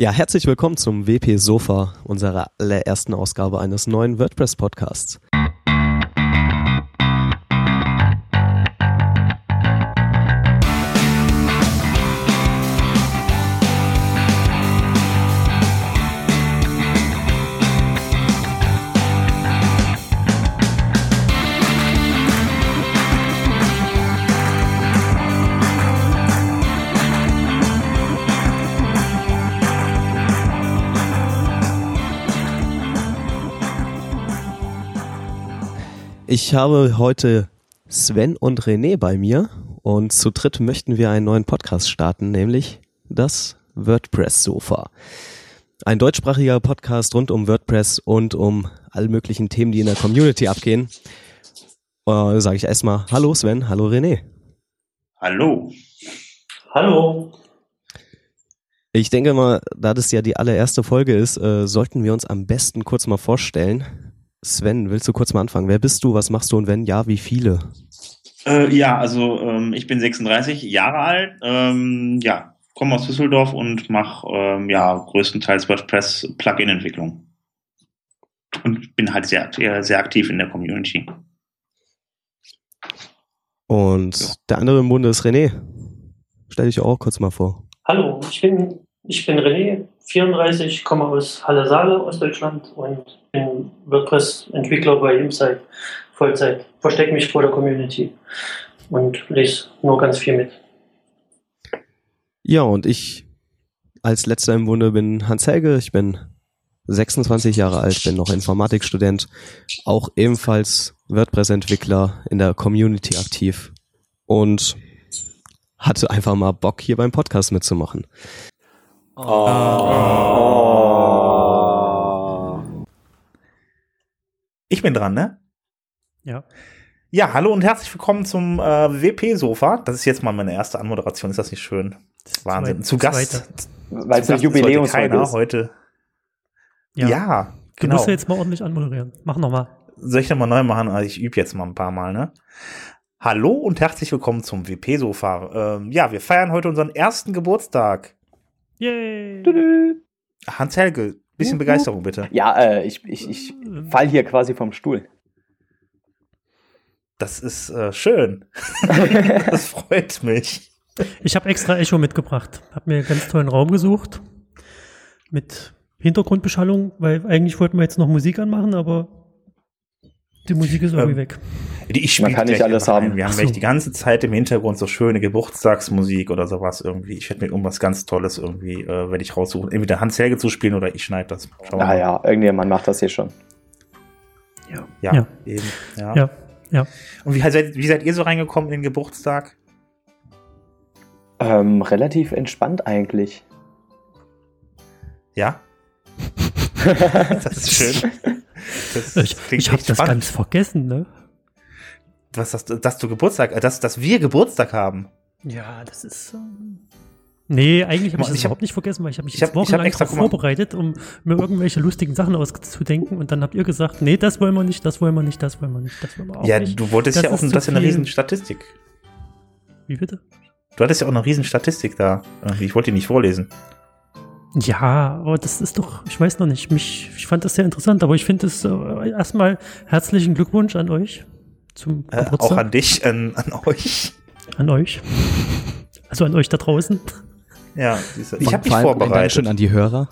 Ja, herzlich willkommen zum WP Sofa, unserer allerersten Ausgabe eines neuen WordPress Ich habe heute Sven und René bei mir und zu dritt möchten wir einen neuen Podcast starten, nämlich das WordPress Sofa. Ein deutschsprachiger Podcast rund um WordPress und um alle möglichen Themen, die in der Community abgehen. Äh, Sage ich erstmal Hallo Sven, hallo René. Hallo. Hallo. Ich denke mal, da das ja die allererste Folge ist, äh, sollten wir uns am besten kurz mal vorstellen. Sven, willst du kurz mal anfangen? Wer bist du, was machst du und wenn ja, wie viele? Äh, ja, also ähm, ich bin 36 Jahre alt, ähm, ja, komme aus Düsseldorf und mache ähm, ja größtenteils WordPress Plugin-Entwicklung. Und bin halt sehr, sehr aktiv in der Community. Und ja. der andere im Bunde ist René. Stell dich auch kurz mal vor. Hallo, ich bin, ich bin René, 34, komme aus Halle-Saale, Ostdeutschland und bin WordPress-Entwickler bei Insight Vollzeit. Verstecke mich vor der Community und lese nur ganz viel mit. Ja, und ich als letzter im Bunde bin Hans Helge. Ich bin 26 Jahre alt, bin noch Informatikstudent, auch ebenfalls WordPress-Entwickler in der Community aktiv und hatte einfach mal Bock, hier beim Podcast mitzumachen. Oh. Ich bin dran, ne? Ja. Ja, hallo und herzlich willkommen zum äh, WP-Sofa. Das ist jetzt mal meine erste Anmoderation. Ist das nicht schön? Das ist Wahnsinn. Zu Gast. Weil es ein Jubiläumsfolge ist. Heute. Ja, ja genau. Du musst ja jetzt mal ordentlich anmoderieren. Mach nochmal. Soll ich nochmal neu machen? Also ich übe jetzt mal ein paar Mal, ne? Hallo und herzlich willkommen zum WP-Sofa. Ähm, ja, wir feiern heute unseren ersten Geburtstag. Yay! Hans-Helge, bisschen Begeisterung bitte. Ja, äh, ich, ich, ich fall hier quasi vom Stuhl. Das ist äh, schön. das freut mich. Ich habe extra Echo mitgebracht. Habe mir einen ganz tollen Raum gesucht mit Hintergrundbeschallung, weil eigentlich wollten wir jetzt noch Musik anmachen, aber die Musik ist irgendwie ähm, weg. Ich Man kann nicht alles haben. Wir haben so. die ganze Zeit im Hintergrund so schöne Geburtstagsmusik oder sowas irgendwie. Ich hätte mir irgendwas ganz Tolles irgendwie, äh, werde ich raussuchen. Entweder Hans Helge zu spielen oder ich schneide das. Schauen ah ja, irgendjemand macht das hier schon. Ja, ja, ja. eben. Ja. ja, ja. Und wie seid, wie seid ihr so reingekommen in den Geburtstag? Ähm, relativ entspannt eigentlich. Ja? das ist schön. Das ich ich habe das ganz vergessen, ne? Was, dass, dass du Geburtstag, äh, dass, dass wir Geburtstag haben. Ja, das ist. Ähm Nee, eigentlich habe ich das ich überhaupt nicht vergessen, weil ich habe mich ich hab, wochenlang extra vorbereitet, um mir irgendwelche lustigen Sachen auszudenken und dann habt ihr gesagt, nee, das wollen wir nicht, das wollen wir nicht, das wollen wir nicht, das wollen wir auch ja, nicht. Ja, du wolltest das ja auch, das ist eine riesen Statistik. Wie bitte? Du hattest ja auch eine riesen Statistik da. Ich wollte die nicht vorlesen. Ja, aber das ist doch, ich weiß noch nicht, mich, ich fand das sehr interessant, aber ich finde es äh, erstmal herzlichen Glückwunsch an euch zum äh, Auch an dich, an, an euch. An euch. Also an euch da draußen. Ja, ich habe mich vorbereitet. Schon an die Hörer.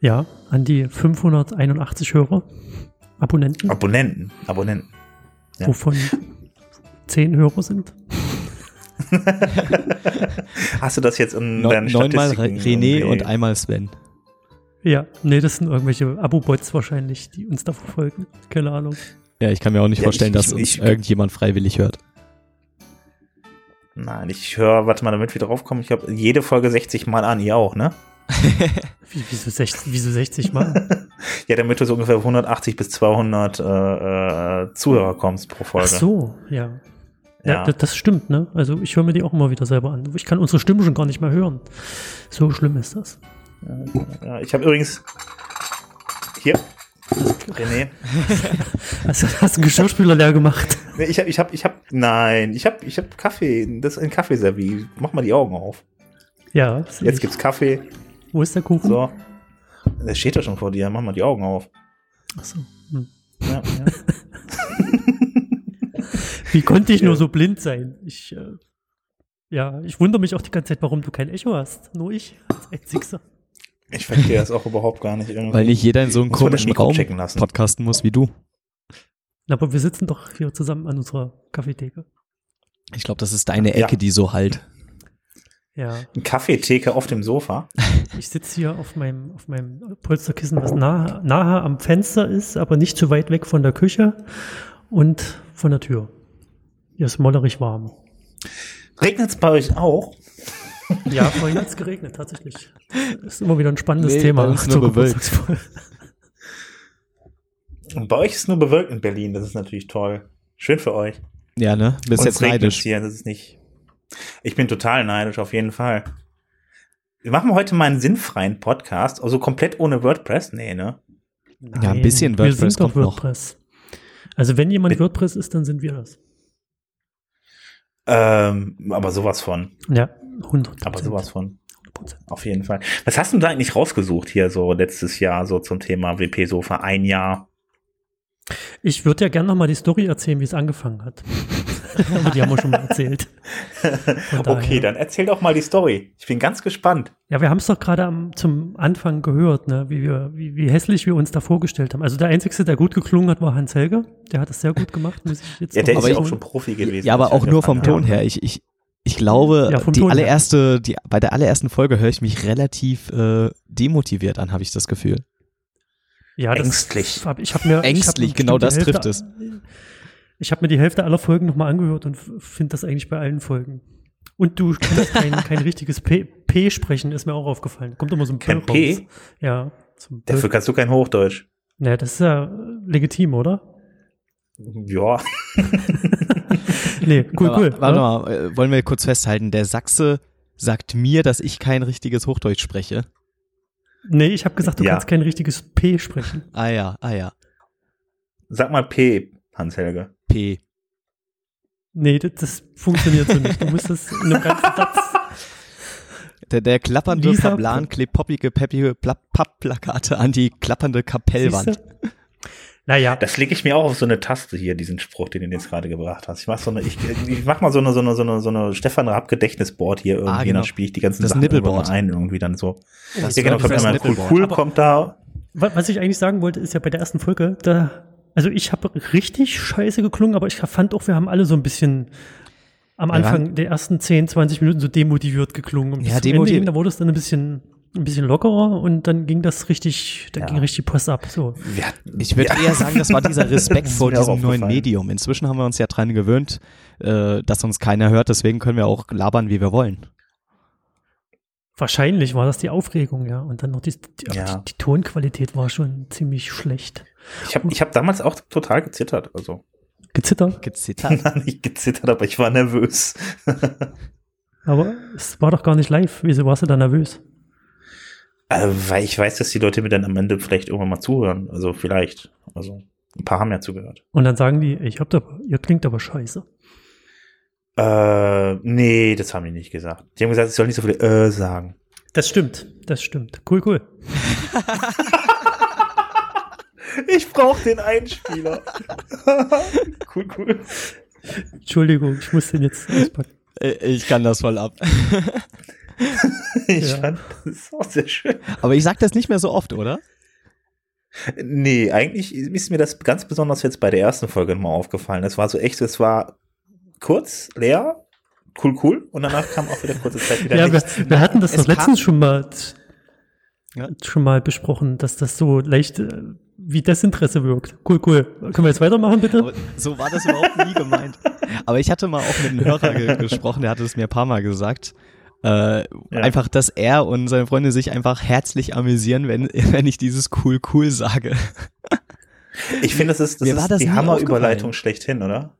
Ja, an die 581 Hörer. Abonnenten. Abonnenten, Abonnenten. Ja. Wovon 10 Hörer sind. Hast du das jetzt in no, deinen Neunmal René und einmal Sven. Ja, nee, das sind irgendwelche Abo-Bots wahrscheinlich, die uns da verfolgen. Keine Ahnung. Ja, ich kann mir auch nicht ja, vorstellen, ich, dass ich, uns ich, irgendjemand freiwillig hört. Nein, ich höre, warte mal, damit wir drauf kommen, ich habe jede Folge 60 Mal an, ihr auch, ne? Wie, wieso, 60, wieso 60 Mal? ja, damit du so ungefähr 180 bis 200 äh, äh, Zuhörer kommst pro Folge. Ach so, ja. Ja, ja, das stimmt, ne? Also ich höre mir die auch immer wieder selber an. Ich kann unsere Stimme schon gar nicht mehr hören. So schlimm ist das. Ja, ich habe übrigens hier René. hast, hast du einen Geschirrspüler leer gemacht? Nee, ich habe, ich habe, ich habe, nein, ich habe, ich habe Kaffee. Das ist ein Kaffeeservie. Mach mal die Augen auf. Ja. Jetzt gibt's Kaffee. Wo ist der Kuchen? So. Der steht da schon vor dir. Mach mal die Augen auf. Ach so. Hm. Ja, ja. Wie konnte ich nur so blind sein? Ich, äh, ja, ich wundere mich auch die ganze Zeit, warum du kein Echo hast. Nur ich als Einzigster. Ich verstehe das auch überhaupt gar nicht. Irgendwie. Weil nicht jeder in so einem komischen Raum podcasten muss wie du. Aber wir sitzen doch hier zusammen an unserer Kaffeetheke. Ich glaube, das ist deine Ecke, ja. die so halt. Ja. Eine Kaffeetheke auf dem Sofa. Ich sitze hier auf meinem, auf meinem Polsterkissen, was nahe, nahe am Fenster ist, aber nicht zu weit weg von der Küche und von der Tür. Hier ist mollerig warm. Regnet es bei euch auch? Ja, vorhin hat es geregnet, tatsächlich. Das ist immer wieder ein spannendes nee, Thema. Bei nur bewölkt. Und bei euch ist nur bewölkt in Berlin, das ist natürlich toll. Schön für euch. Ja, ne? Bist Und jetzt neidisch. Hier, das ist nicht. Ich bin total neidisch, auf jeden Fall. Wir machen heute mal einen sinnfreien Podcast, also komplett ohne WordPress. Nee, ne? Nein, ja, ein bisschen WordPress wir sind kommt WordPress. Noch. Also wenn jemand WordPress ist, dann sind wir das. Ähm, aber sowas von. Ja, 100 Aber sowas von. 100%. Auf jeden Fall. Was hast du da eigentlich rausgesucht hier so letztes Jahr so zum Thema WP-Sofa? Ein Jahr. Ich würde ja gerne noch mal die Story erzählen, wie es angefangen hat. Aber die haben wir schon mal erzählt. Okay, dann erzähl doch mal die Story. Ich bin ganz gespannt. Ja, wir haben es doch gerade zum Anfang gehört, ne? wie, wir, wie, wie hässlich wir uns da vorgestellt haben. Also der Einzige, der gut geklungen hat, war Hans Helge. Der hat es sehr gut gemacht, muss ich jetzt Ja, der ist ja auch schon Profi gewesen. Ja, aber auch nur vom Ton her. Ich, ich, ich glaube, ja, die allererste, die, bei der allerersten Folge höre ich mich relativ äh, demotiviert an, habe ich das Gefühl. Ja, das ängstlich. Hab, ich hab mir, ängstlich, ich hab genau das Hälfte, trifft es. Ich habe mir die Hälfte aller Folgen nochmal angehört und finde das eigentlich bei allen Folgen. Und du kannst kein, kein richtiges P, P sprechen, ist mir auch aufgefallen. Kommt immer so ein Kein P? Raus. Ja. Dafür kannst du kein Hochdeutsch. Naja, das ist ja legitim, oder? Ja. nee, cool, cool. Warte mal, äh, wollen wir kurz festhalten, der Sachse sagt mir, dass ich kein richtiges Hochdeutsch spreche. Nee, ich habe gesagt, du ja. kannst kein richtiges P sprechen. Ah ja, ah ja. Sag mal P, Hans-Helge. P. Nee, das, das, funktioniert so nicht. Du musst das in einem ganzen Satz. Der, der klappernde Lisa klebt poppige, peppige Pappplakate an die klappernde Kapellwand. Naja. Das lege ich mir auch auf so eine Taste hier, diesen Spruch, den du jetzt gerade gebracht hast. Ich mach so eine, ich, ich mach mal so eine, so eine, so eine, so eine Stefan Raab Gedächtnisboard hier irgendwie, ah, genau. dann spiele ich die ganzen das Sachen Nippelboard. ein irgendwie dann so. Das ja, genau, kommt einmal cool, cool kommt da. Was ich eigentlich sagen wollte, ist ja bei der ersten Folge, da, also ich habe richtig scheiße geklungen, aber ich fand auch, wir haben alle so ein bisschen am Anfang der ersten 10, 20 Minuten so demotiviert geklungen. Und ja, demotiviert. Da wurde es dann ein bisschen ein bisschen lockerer und dann ging das richtig, da ja. ging richtig Post ab. So. Ja, ich würde ja. eher sagen, das war dieser Respekt vor diesem neuen Medium. Inzwischen haben wir uns ja dran gewöhnt, äh, dass uns keiner hört, deswegen können wir auch labern, wie wir wollen. Wahrscheinlich war das die Aufregung, ja. Und dann noch die, die, die, die Tonqualität war schon ziemlich schlecht. Ich habe ich hab damals auch total gezittert. Also. Gezittert? Gezittert? Nein, nicht gezittert, aber ich war nervös. aber es war doch gar nicht live. Wieso warst du da nervös? Äh, weil ich weiß, dass die Leute mir dann am Ende vielleicht irgendwann mal zuhören. Also vielleicht. Also ein paar haben ja zugehört. Und dann sagen die, ich hab da, ihr klingt aber scheiße. Äh, nee, das haben die nicht gesagt. Die haben gesagt, ich soll nicht so viel äh sagen. Das stimmt, das stimmt. Cool, cool. ich brauche den Einspieler. cool, cool. Entschuldigung, ich muss den jetzt auspacken. Äh, ich kann das voll ab. ich ja. fand das auch sehr schön. Aber ich sag das nicht mehr so oft, oder? Nee, eigentlich ist mir das ganz besonders jetzt bei der ersten Folge mal aufgefallen. Es war so echt, es war kurz, leer, cool, cool. Und danach kam auch wieder kurze Zeit wieder Ja, wir, wir, hatten das doch letztens schon mal, ja. schon mal besprochen, dass das so leicht äh, wie Desinteresse wirkt. Cool, cool. Können wir jetzt weitermachen, bitte? Aber so war das überhaupt nie gemeint. Aber ich hatte mal auch mit einem Hörer ge gesprochen, der hatte es mir ein paar Mal gesagt. Äh, ja. Einfach, dass er und seine Freunde sich einfach herzlich amüsieren, wenn, wenn ich dieses cool cool sage. Ich finde, das ist, das ist das die Hammerüberleitung schlechthin, oder?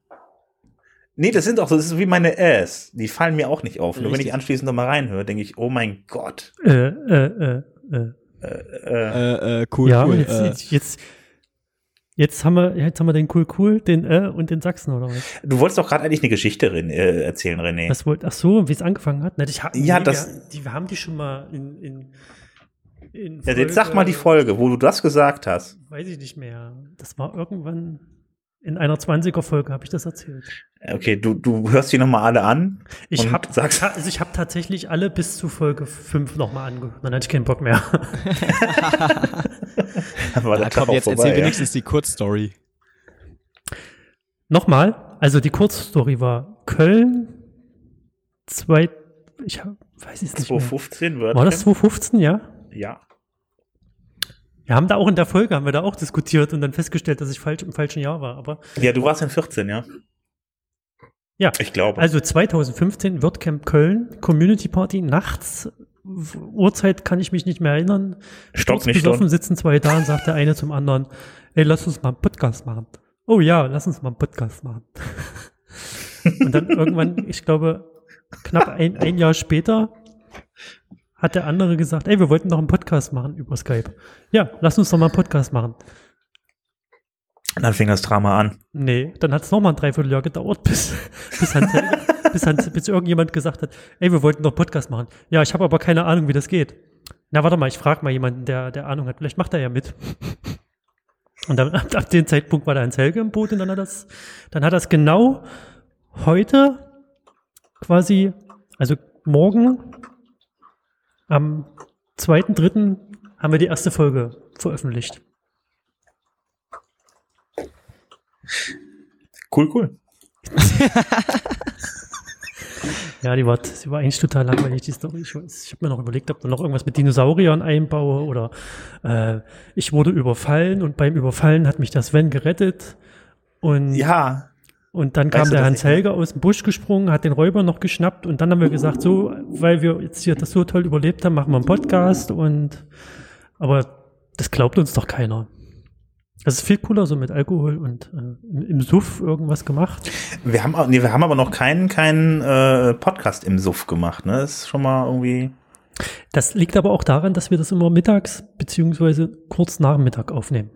Nee, das sind auch so, das ist wie meine Äs. Die fallen mir auch nicht auf. Richtig. Nur wenn ich anschließend nochmal reinhöre, denke ich, oh mein Gott. Äh, äh, äh, äh. Äh, äh, äh, cool, ja, cool. Jetzt, äh. jetzt, jetzt, Jetzt haben wir, jetzt haben wir den Cool Cool, den äh und den Sachsen, oder was? Du wolltest doch gerade eigentlich eine Geschichte äh, erzählen, René. Was wollt, ach so, wie es angefangen hat? Na, ich ja, nee, das. Wir, die, wir haben die schon mal in, in, in Folge, ja, jetzt sag mal die Folge, wo du das gesagt hast. Weiß ich nicht mehr. Das war irgendwann in einer 20er-Folge habe ich das erzählt. Okay, du, du hörst die nochmal alle an. Ich habe also ich hab tatsächlich alle bis zu Folge 5 nochmal angehört. Dann hatte ich keinen Bock mehr. Aber da komm, jetzt vorbei, erzähl ja. wenigstens die Kurzstory. Nochmal, also die Kurzstory war Köln, zwei, ich weiß es nicht 2015 mehr. War das 2015, ja? Ja. Wir haben da auch in der Folge, haben wir da auch diskutiert und dann festgestellt, dass ich falsch im falschen Jahr war. Aber ja, du warst in 14, ja. Ja, ich glaube. Also 2015 WordCamp Köln, Community Party, nachts, Uhrzeit kann ich mich nicht mehr erinnern. Stock nicht besoffen sitzen zwei da und sagt der eine zum anderen, ey, lass uns mal einen Podcast machen. Oh ja, lass uns mal einen Podcast machen. und dann irgendwann, ich glaube, knapp ein, ein Jahr später hat der andere gesagt, ey, wir wollten doch einen Podcast machen über Skype. Ja, lass uns doch mal einen Podcast machen. Dann fing das Drama an. Nee, dann hat es nochmal ein Dreivierteljahr gedauert, bis, bis, Hans, bis, Hans, bis irgendjemand gesagt hat, ey, wir wollten doch Podcast machen. Ja, ich habe aber keine Ahnung, wie das geht. Na, warte mal, ich frage mal jemanden, der, der Ahnung hat. Vielleicht macht er ja mit. Und dann, ab, ab dem Zeitpunkt war der Hans Helge im Boot und dann hat das, dann hat das genau heute quasi, also morgen am 2.3. haben wir die erste Folge veröffentlicht. Cool, cool. ja, die war, die war eigentlich total langweilig, die Story. Ich, ich habe mir noch überlegt, ob da noch irgendwas mit Dinosauriern einbaue oder äh, ich wurde überfallen und beim Überfallen hat mich das Sven gerettet. Und ja. Und dann kam der Hans Helge aus dem Busch gesprungen, hat den Räuber noch geschnappt und dann haben wir gesagt, so, weil wir jetzt hier das so toll überlebt haben, machen wir einen Podcast und aber das glaubt uns doch keiner. Das ist viel cooler so mit Alkohol und äh, im, Suff irgendwas gemacht. Wir haben, nee, wir haben aber noch keinen, keinen äh, Podcast im Suff gemacht, ne? Das ist schon mal irgendwie. Das liegt aber auch daran, dass wir das immer mittags beziehungsweise kurz nach Mittag aufnehmen.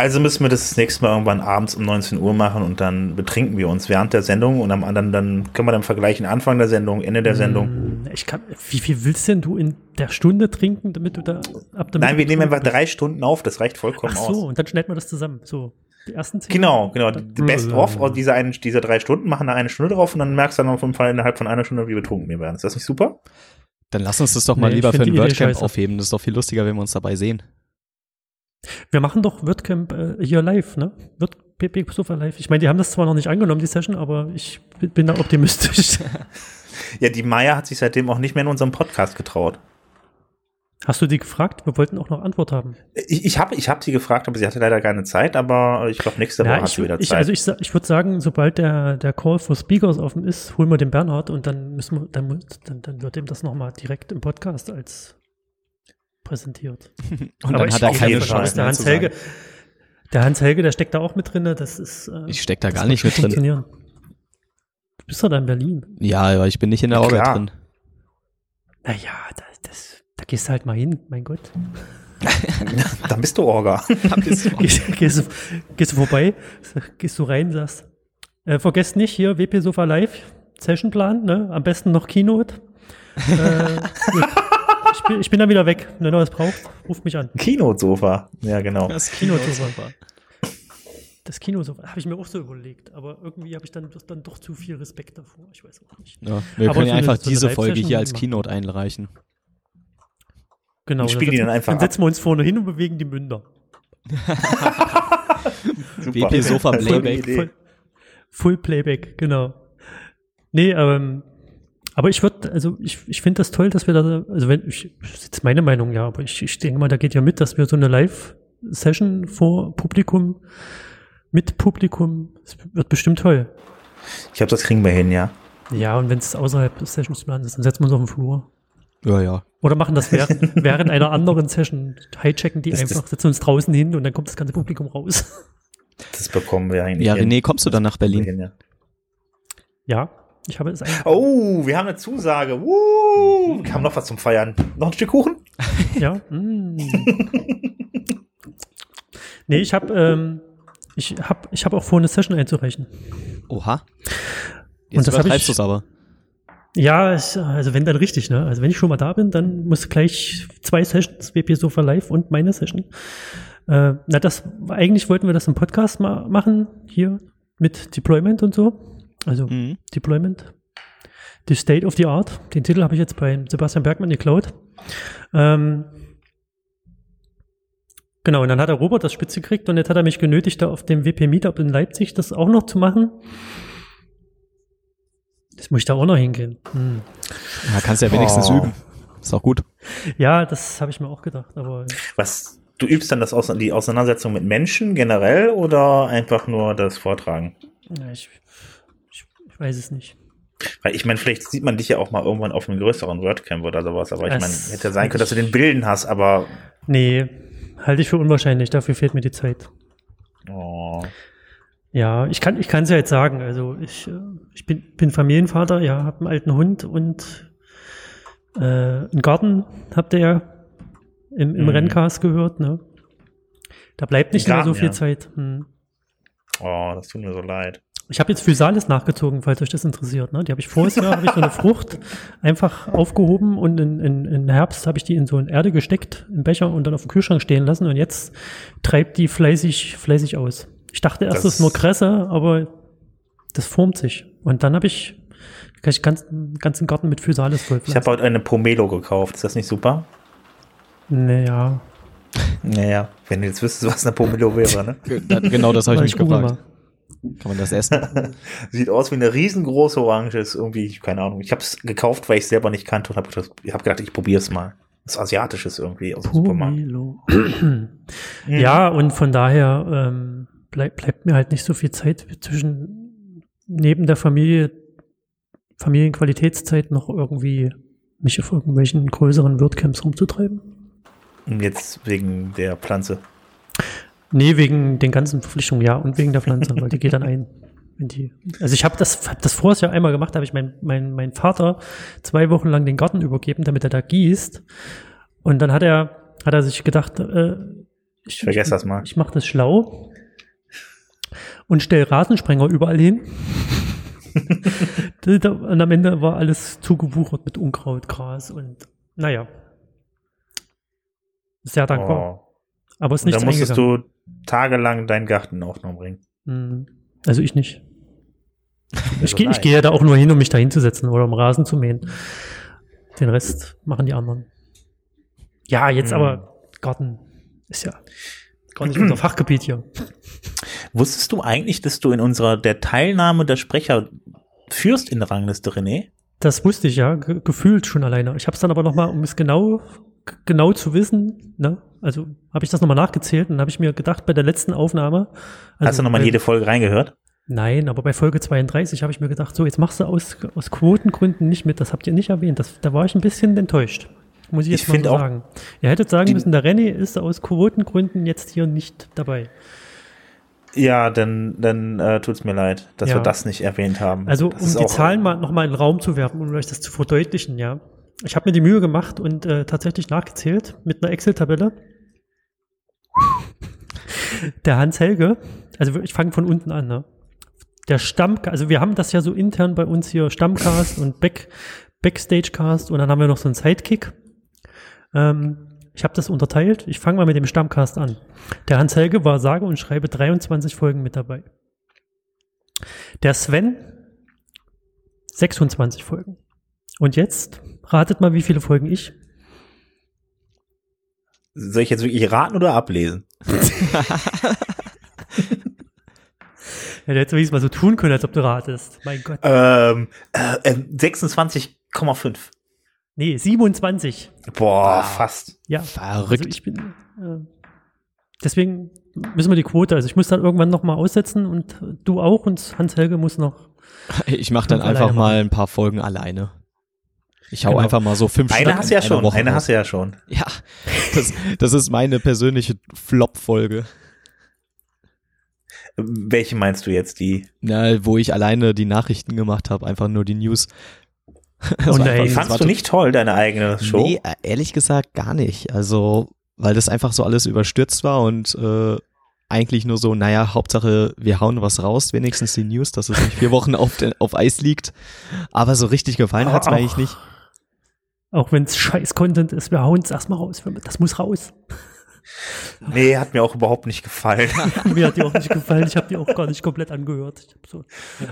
Also müssen wir das, das nächste Mal irgendwann abends um 19 Uhr machen und dann betrinken wir uns während der Sendung und am anderen dann können wir dann vergleichen Anfang der Sendung, Ende der Sendung. Hm, ich kann, wie viel willst denn du in der Stunde trinken, damit du da ab Nein, wir nehmen einfach drei Stunden auf, das reicht vollkommen aus. Ach so, aus. und dann schneiden wir das zusammen. So, die ersten zehn. Genau, genau. Die Best of aus dieser einen, dieser drei Stunden machen da eine Stunde drauf und dann merkst du dann auf jeden Fall innerhalb von einer Stunde, wie betrunken wir werden. Ist das nicht super? Dann lass uns das doch mal nee, lieber für ein WordCamp aufheben. Das ist doch viel lustiger, wenn wir uns dabei sehen. Wir machen doch WordCamp äh, hier live, ne? Wird PP Sofa live. Ich meine, die haben das zwar noch nicht angenommen, die Session, aber ich bin da optimistisch. ja, die Maya hat sich seitdem auch nicht mehr in unserem Podcast getraut. Hast du die gefragt? Wir wollten auch noch Antwort haben. Ich, ich habe ich hab sie gefragt, aber sie hatte leider keine Zeit, aber ich glaube, nächste Woche ja, hat sie wieder Zeit. Ich, also ich, ich würde sagen, sobald der, der Call for Speakers offen ist, holen wir den Bernhard und dann müssen wir, dann, dann, dann wird ihm das nochmal direkt im Podcast als präsentiert. Und dann hat er keine Chance. Der Hans, Helge, der Hans Helge, der steckt da auch mit drin. Das ist. Äh, ich steck da gar nicht mit drin. Du bist doch da in Berlin. Ja, aber ich bin nicht in der Orga ja, drin. Naja, da, das, da gehst du halt mal hin, mein Gott. dann bist du Orga. bist du gehst, gehst, du, gehst, du vorbei, gehst du rein, sagst, äh, vergesst nicht, hier WP Sofa Live, Sessionplan, ne? am besten noch Keynote. äh, ich, bin, ich bin dann wieder weg. Wenn ihr was braucht, ruft mich an. Kinosofa. Ja, genau. Das Kinosofa. Das Kinosofa habe ich mir auch so überlegt, aber irgendwie habe ich dann, dann doch zu viel Respekt davor. Ich weiß auch nicht. Ja, wir aber können ja einfach so diese Folge hier als Keynote einreichen. Genau. Wir spielen die dann einfach. Dann setzen wir uns vorne hin und bewegen die Münder. BP Sofa Playback. Full, Full, Playback, genau. Nee, ähm, aber ich würde, also ich, ich finde das toll, dass wir da, also wenn, ich, das ist jetzt meine Meinung, ja, aber ich, ich denke mal, da geht ja mit, dass wir so eine Live-Session vor Publikum, mit Publikum, es wird bestimmt toll. Ich glaube, das kriegen wir hin, ja. Ja, und wenn es außerhalb des Sessionsplans ist, dann setzen wir uns auf den Flur. Ja, ja. Oder machen das während, während einer anderen Session, hijacken die das, einfach, setzen uns draußen hin und dann kommt das ganze Publikum raus. Das bekommen wir eigentlich. Ja, René, kommst du dann nach Berlin? Hin, ja. ja. Ich habe es eigentlich. Oh, wir haben eine Zusage. Woo! Mhm. Kam noch was zum Feiern. Noch ein Stück Kuchen? Ja. Mm. Nee, ich habe ähm, ich hab, ich hab auch vor, eine Session einzureichen. Oha. Jetzt und das übertreibst du es aber. Ja, ich, also wenn dann richtig, ne? Also wenn ich schon mal da bin, dann muss gleich zwei Sessions, WP Sofa Live und meine Session. Äh, na, das eigentlich wollten wir das im Podcast mal machen, hier mit Deployment und so. Also mhm. Deployment. The State of the Art. Den Titel habe ich jetzt bei Sebastian Bergmann geklaut. Ähm, genau, und dann hat der Robert das Spitze gekriegt und jetzt hat er mich genötigt, da auf dem WP Meetup in Leipzig das auch noch zu machen. Jetzt muss ich da auch noch hingehen. Hm. Ja, kannst ja wenigstens oh. üben. Ist auch gut. Ja, das habe ich mir auch gedacht. Aber Was, du übst dann das die Auseinandersetzung mit Menschen generell oder einfach nur das Vortragen? Ja, ich weiß es nicht. Weil ich meine, vielleicht sieht man dich ja auch mal irgendwann auf einem größeren WordCamp oder sowas, aber ich meine, hätte sein können, dass du den Bilden hast, aber. Nee, halte ich für unwahrscheinlich, dafür fehlt mir die Zeit. Oh. Ja, ich kann ich es ja jetzt sagen. Also ich, äh, ich bin, bin Familienvater, ja, habe einen alten Hund und äh, einen Garten, habt ihr ja im, im mhm. Renncast gehört, ne? Da bleibt nicht Garten, mehr so viel ja. Zeit. Hm. Oh, das tut mir so leid. Ich habe jetzt Physalis nachgezogen, falls euch das interessiert. Ne? Die habe ich voriges Jahr habe ich so eine Frucht einfach aufgehoben und in, in, in Herbst habe ich die in so eine Erde gesteckt im Becher und dann auf dem Kühlschrank stehen lassen und jetzt treibt die fleißig fleißig aus. Ich dachte erst, das ist nur Kresse, aber das formt sich. Und dann habe ich kann ich ganz, ganzen Garten mit Physalis voll. Ich habe heute eine Pomelo gekauft. Ist das nicht super? Naja. Naja, wenn du jetzt wüsstest, was eine Pomelo wäre, ne? genau das habe ich mich gefragt. Mal. Kann man das essen? Sieht aus wie eine riesengroße Orange. Ist irgendwie, keine Ahnung. Ich habe es gekauft, weil ich es selber nicht kannte und habe hab gedacht, ich probiere es mal. Das Asiatisches irgendwie aus dem Supermarkt. ja, und von daher ähm, bleib, bleibt mir halt nicht so viel Zeit zwischen neben der Familie, Familienqualitätszeit noch irgendwie mich auf irgendwelchen größeren WordCamps rumzutreiben. Jetzt wegen der Pflanze. Nee, wegen den ganzen Verpflichtungen, ja, und wegen der Pflanze, weil die geht dann ein. In die. Also ich habe das, hab das vorher ja einmal gemacht, da habe ich mein, mein, mein Vater zwei Wochen lang den Garten übergeben, damit er da gießt. Und dann hat er, hat er sich gedacht, äh, ich, ich vergesse das mal. Ich mache das schlau und stell Rasensprenger überall hin. und am Ende war alles zugewuchert mit Unkraut, Gras und naja. Sehr dankbar. Oh. Aber es ist nicht Da musstest du tagelang deinen Garten in Ordnung bringen. Hm. Also ich nicht. Ich, gehe, ich gehe ja da auch nur hin, um mich da hinzusetzen oder um Rasen zu mähen. Den Rest machen die anderen. Ja, jetzt hm. aber Garten ist ja gar nicht unser Fachgebiet hier. Wusstest du eigentlich, dass du in unserer der Teilnahme der Sprecher führst in der Rangliste, René? Das wusste ich ja, ge gefühlt schon alleine. Ich habe es dann aber nochmal, um es genau, genau zu wissen, ne? Also habe ich das nochmal nachgezählt und habe ich mir gedacht, bei der letzten Aufnahme. Also Hast du nochmal jede Folge reingehört? Nein, aber bei Folge 32 habe ich mir gedacht, so, jetzt machst du aus, aus Quotengründen nicht mit, das habt ihr nicht erwähnt. Das, da war ich ein bisschen enttäuscht. Muss ich jetzt ich mal so sagen. Ihr hättet sagen müssen, der René ist aus Quotengründen jetzt hier nicht dabei. Ja, dann, dann äh, tut es mir leid, dass ja. wir das nicht erwähnt haben. Also das um die Zahlen mal nochmal in den Raum zu werfen, um euch das zu verdeutlichen, ja. Ich habe mir die Mühe gemacht und äh, tatsächlich nachgezählt mit einer Excel-Tabelle. Der Hans Helge, also ich fange von unten an, ne? Der Stamm, also wir haben das ja so intern bei uns hier Stammcast und Back, Backstagecast und dann haben wir noch so einen Sidekick. Ähm, ich habe das unterteilt. Ich fange mal mit dem Stammcast an. Der Hans Helge war sage und schreibe 23 Folgen mit dabei. Der Sven 26 Folgen. Und jetzt ratet mal, wie viele Folgen ich. Soll ich jetzt wirklich raten oder ablesen? ja, du hättest wenigstens mal so tun können, als ob du ratest. Mein Gott. Ähm, äh, 26,5. Äh, Nee, 27. Boah, ah, fast. Ja, verrückt. Also ich bin, äh, deswegen müssen wir die Quote, also ich muss dann irgendwann nochmal aussetzen und du auch und Hans-Helge muss noch. Ich mache dann einfach mal ein paar Folgen alleine. Ich hau genau. einfach mal so fünf Eine hast du ja schon, Woche eine hast du ja schon. Ja, das, das ist meine persönliche Flop-Folge. Welche meinst du jetzt, die? Na, wo ich alleine die Nachrichten gemacht habe, einfach nur die News. Und ey, fandst du nicht toll, deine eigene Show? Nee, ehrlich gesagt gar nicht. Also, weil das einfach so alles überstürzt war und äh, eigentlich nur so, naja, Hauptsache wir hauen was raus, wenigstens die News, dass es nicht vier Wochen auf, den, auf Eis liegt. Aber so richtig gefallen hat es mir eigentlich nicht. Auch wenn es scheiß Content ist, wir hauen es erstmal raus. Das muss raus. Nee, hat mir auch überhaupt nicht gefallen. mir hat die auch nicht gefallen. Ich habe die auch gar nicht komplett angehört. So.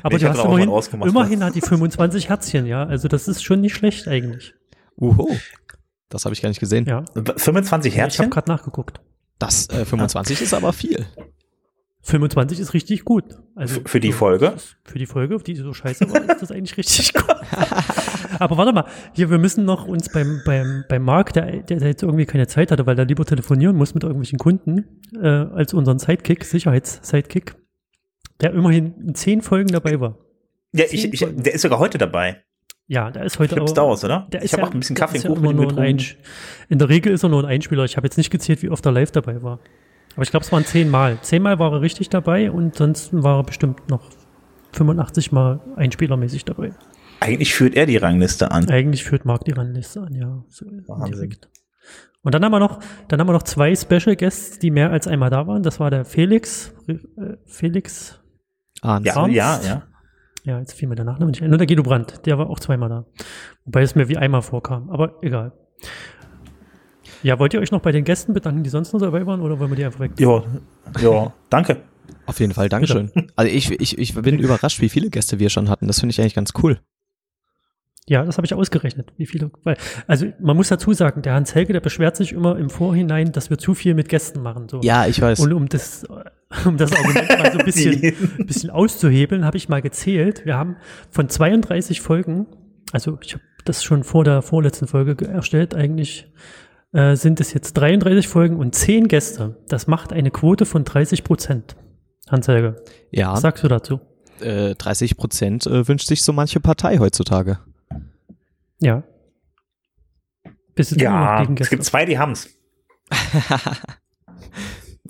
Aber nee, du hast immerhin, immerhin hat die 25 Herzchen, ja. Also das ist schon nicht schlecht eigentlich. Uhu. Das habe ich gar nicht gesehen. Ja. 25 Herzchen? Ich habe gerade nachgeguckt. Das äh, 25 ah. ist aber viel. 25 ist richtig gut. Also für die Folge? Für die Folge, die so scheiße war, ist das eigentlich richtig gut. Aber warte mal, hier, wir müssen noch uns beim, beim, beim Marc, der, der jetzt irgendwie keine Zeit hatte, weil der lieber telefonieren muss mit irgendwelchen Kunden, äh, als unseren Sidekick, Sicherheits-Sidekick, der immerhin in zehn Folgen dabei war. Ja, ich, ich, der ist sogar heute dabei. Ja, der ist heute Flips auch. aus, oder? ich habe ja, auch ein bisschen Kaffee und Kuchen ja mit In der Regel ist er nur ein Einspieler. Ich habe jetzt nicht gezählt, wie oft er live dabei war. Aber ich glaube, es waren zehnmal. Zehnmal war er richtig dabei und sonst war er bestimmt noch 85 Mal einspielermäßig dabei. Eigentlich führt er die Rangliste an. Eigentlich führt Marc die Rangliste an, ja. So direkt. Und dann haben wir noch, dann haben wir noch zwei Special Guests, die mehr als einmal da waren. Das war der Felix, äh, Felix Arns. Ja, ja, ja. Ja, jetzt fiel mir der Nachname nicht ein. Nur der Guido Brandt, der war auch zweimal da. Wobei es mir wie einmal vorkam, aber egal. Ja, wollt ihr euch noch bei den Gästen bedanken, die sonst noch dabei waren, oder wollen wir die einfach weg? Ja, ja, danke. Auf jeden Fall, Dankeschön. Also ich, ich, ich bin überrascht, wie viele Gäste wir schon hatten. Das finde ich eigentlich ganz cool. Ja, das habe ich ausgerechnet, wie viele. Weil, also man muss dazu sagen, der Hans Helge, der beschwert sich immer im Vorhinein, dass wir zu viel mit Gästen machen. So. Ja, ich weiß. Und um das, um das Argument mal so ein bisschen, bisschen auszuhebeln, habe ich mal gezählt. Wir haben von 32 Folgen, also ich habe das schon vor der vorletzten Folge erstellt, eigentlich äh, sind es jetzt 33 Folgen und 10 Gäste. Das macht eine Quote von 30 Prozent. Hans-Helge. Ja. Was sagst du dazu? Äh, 30 Prozent äh, wünscht sich so manche Partei heutzutage. Ja. Bist du ja, es gibt zwei, die haben's.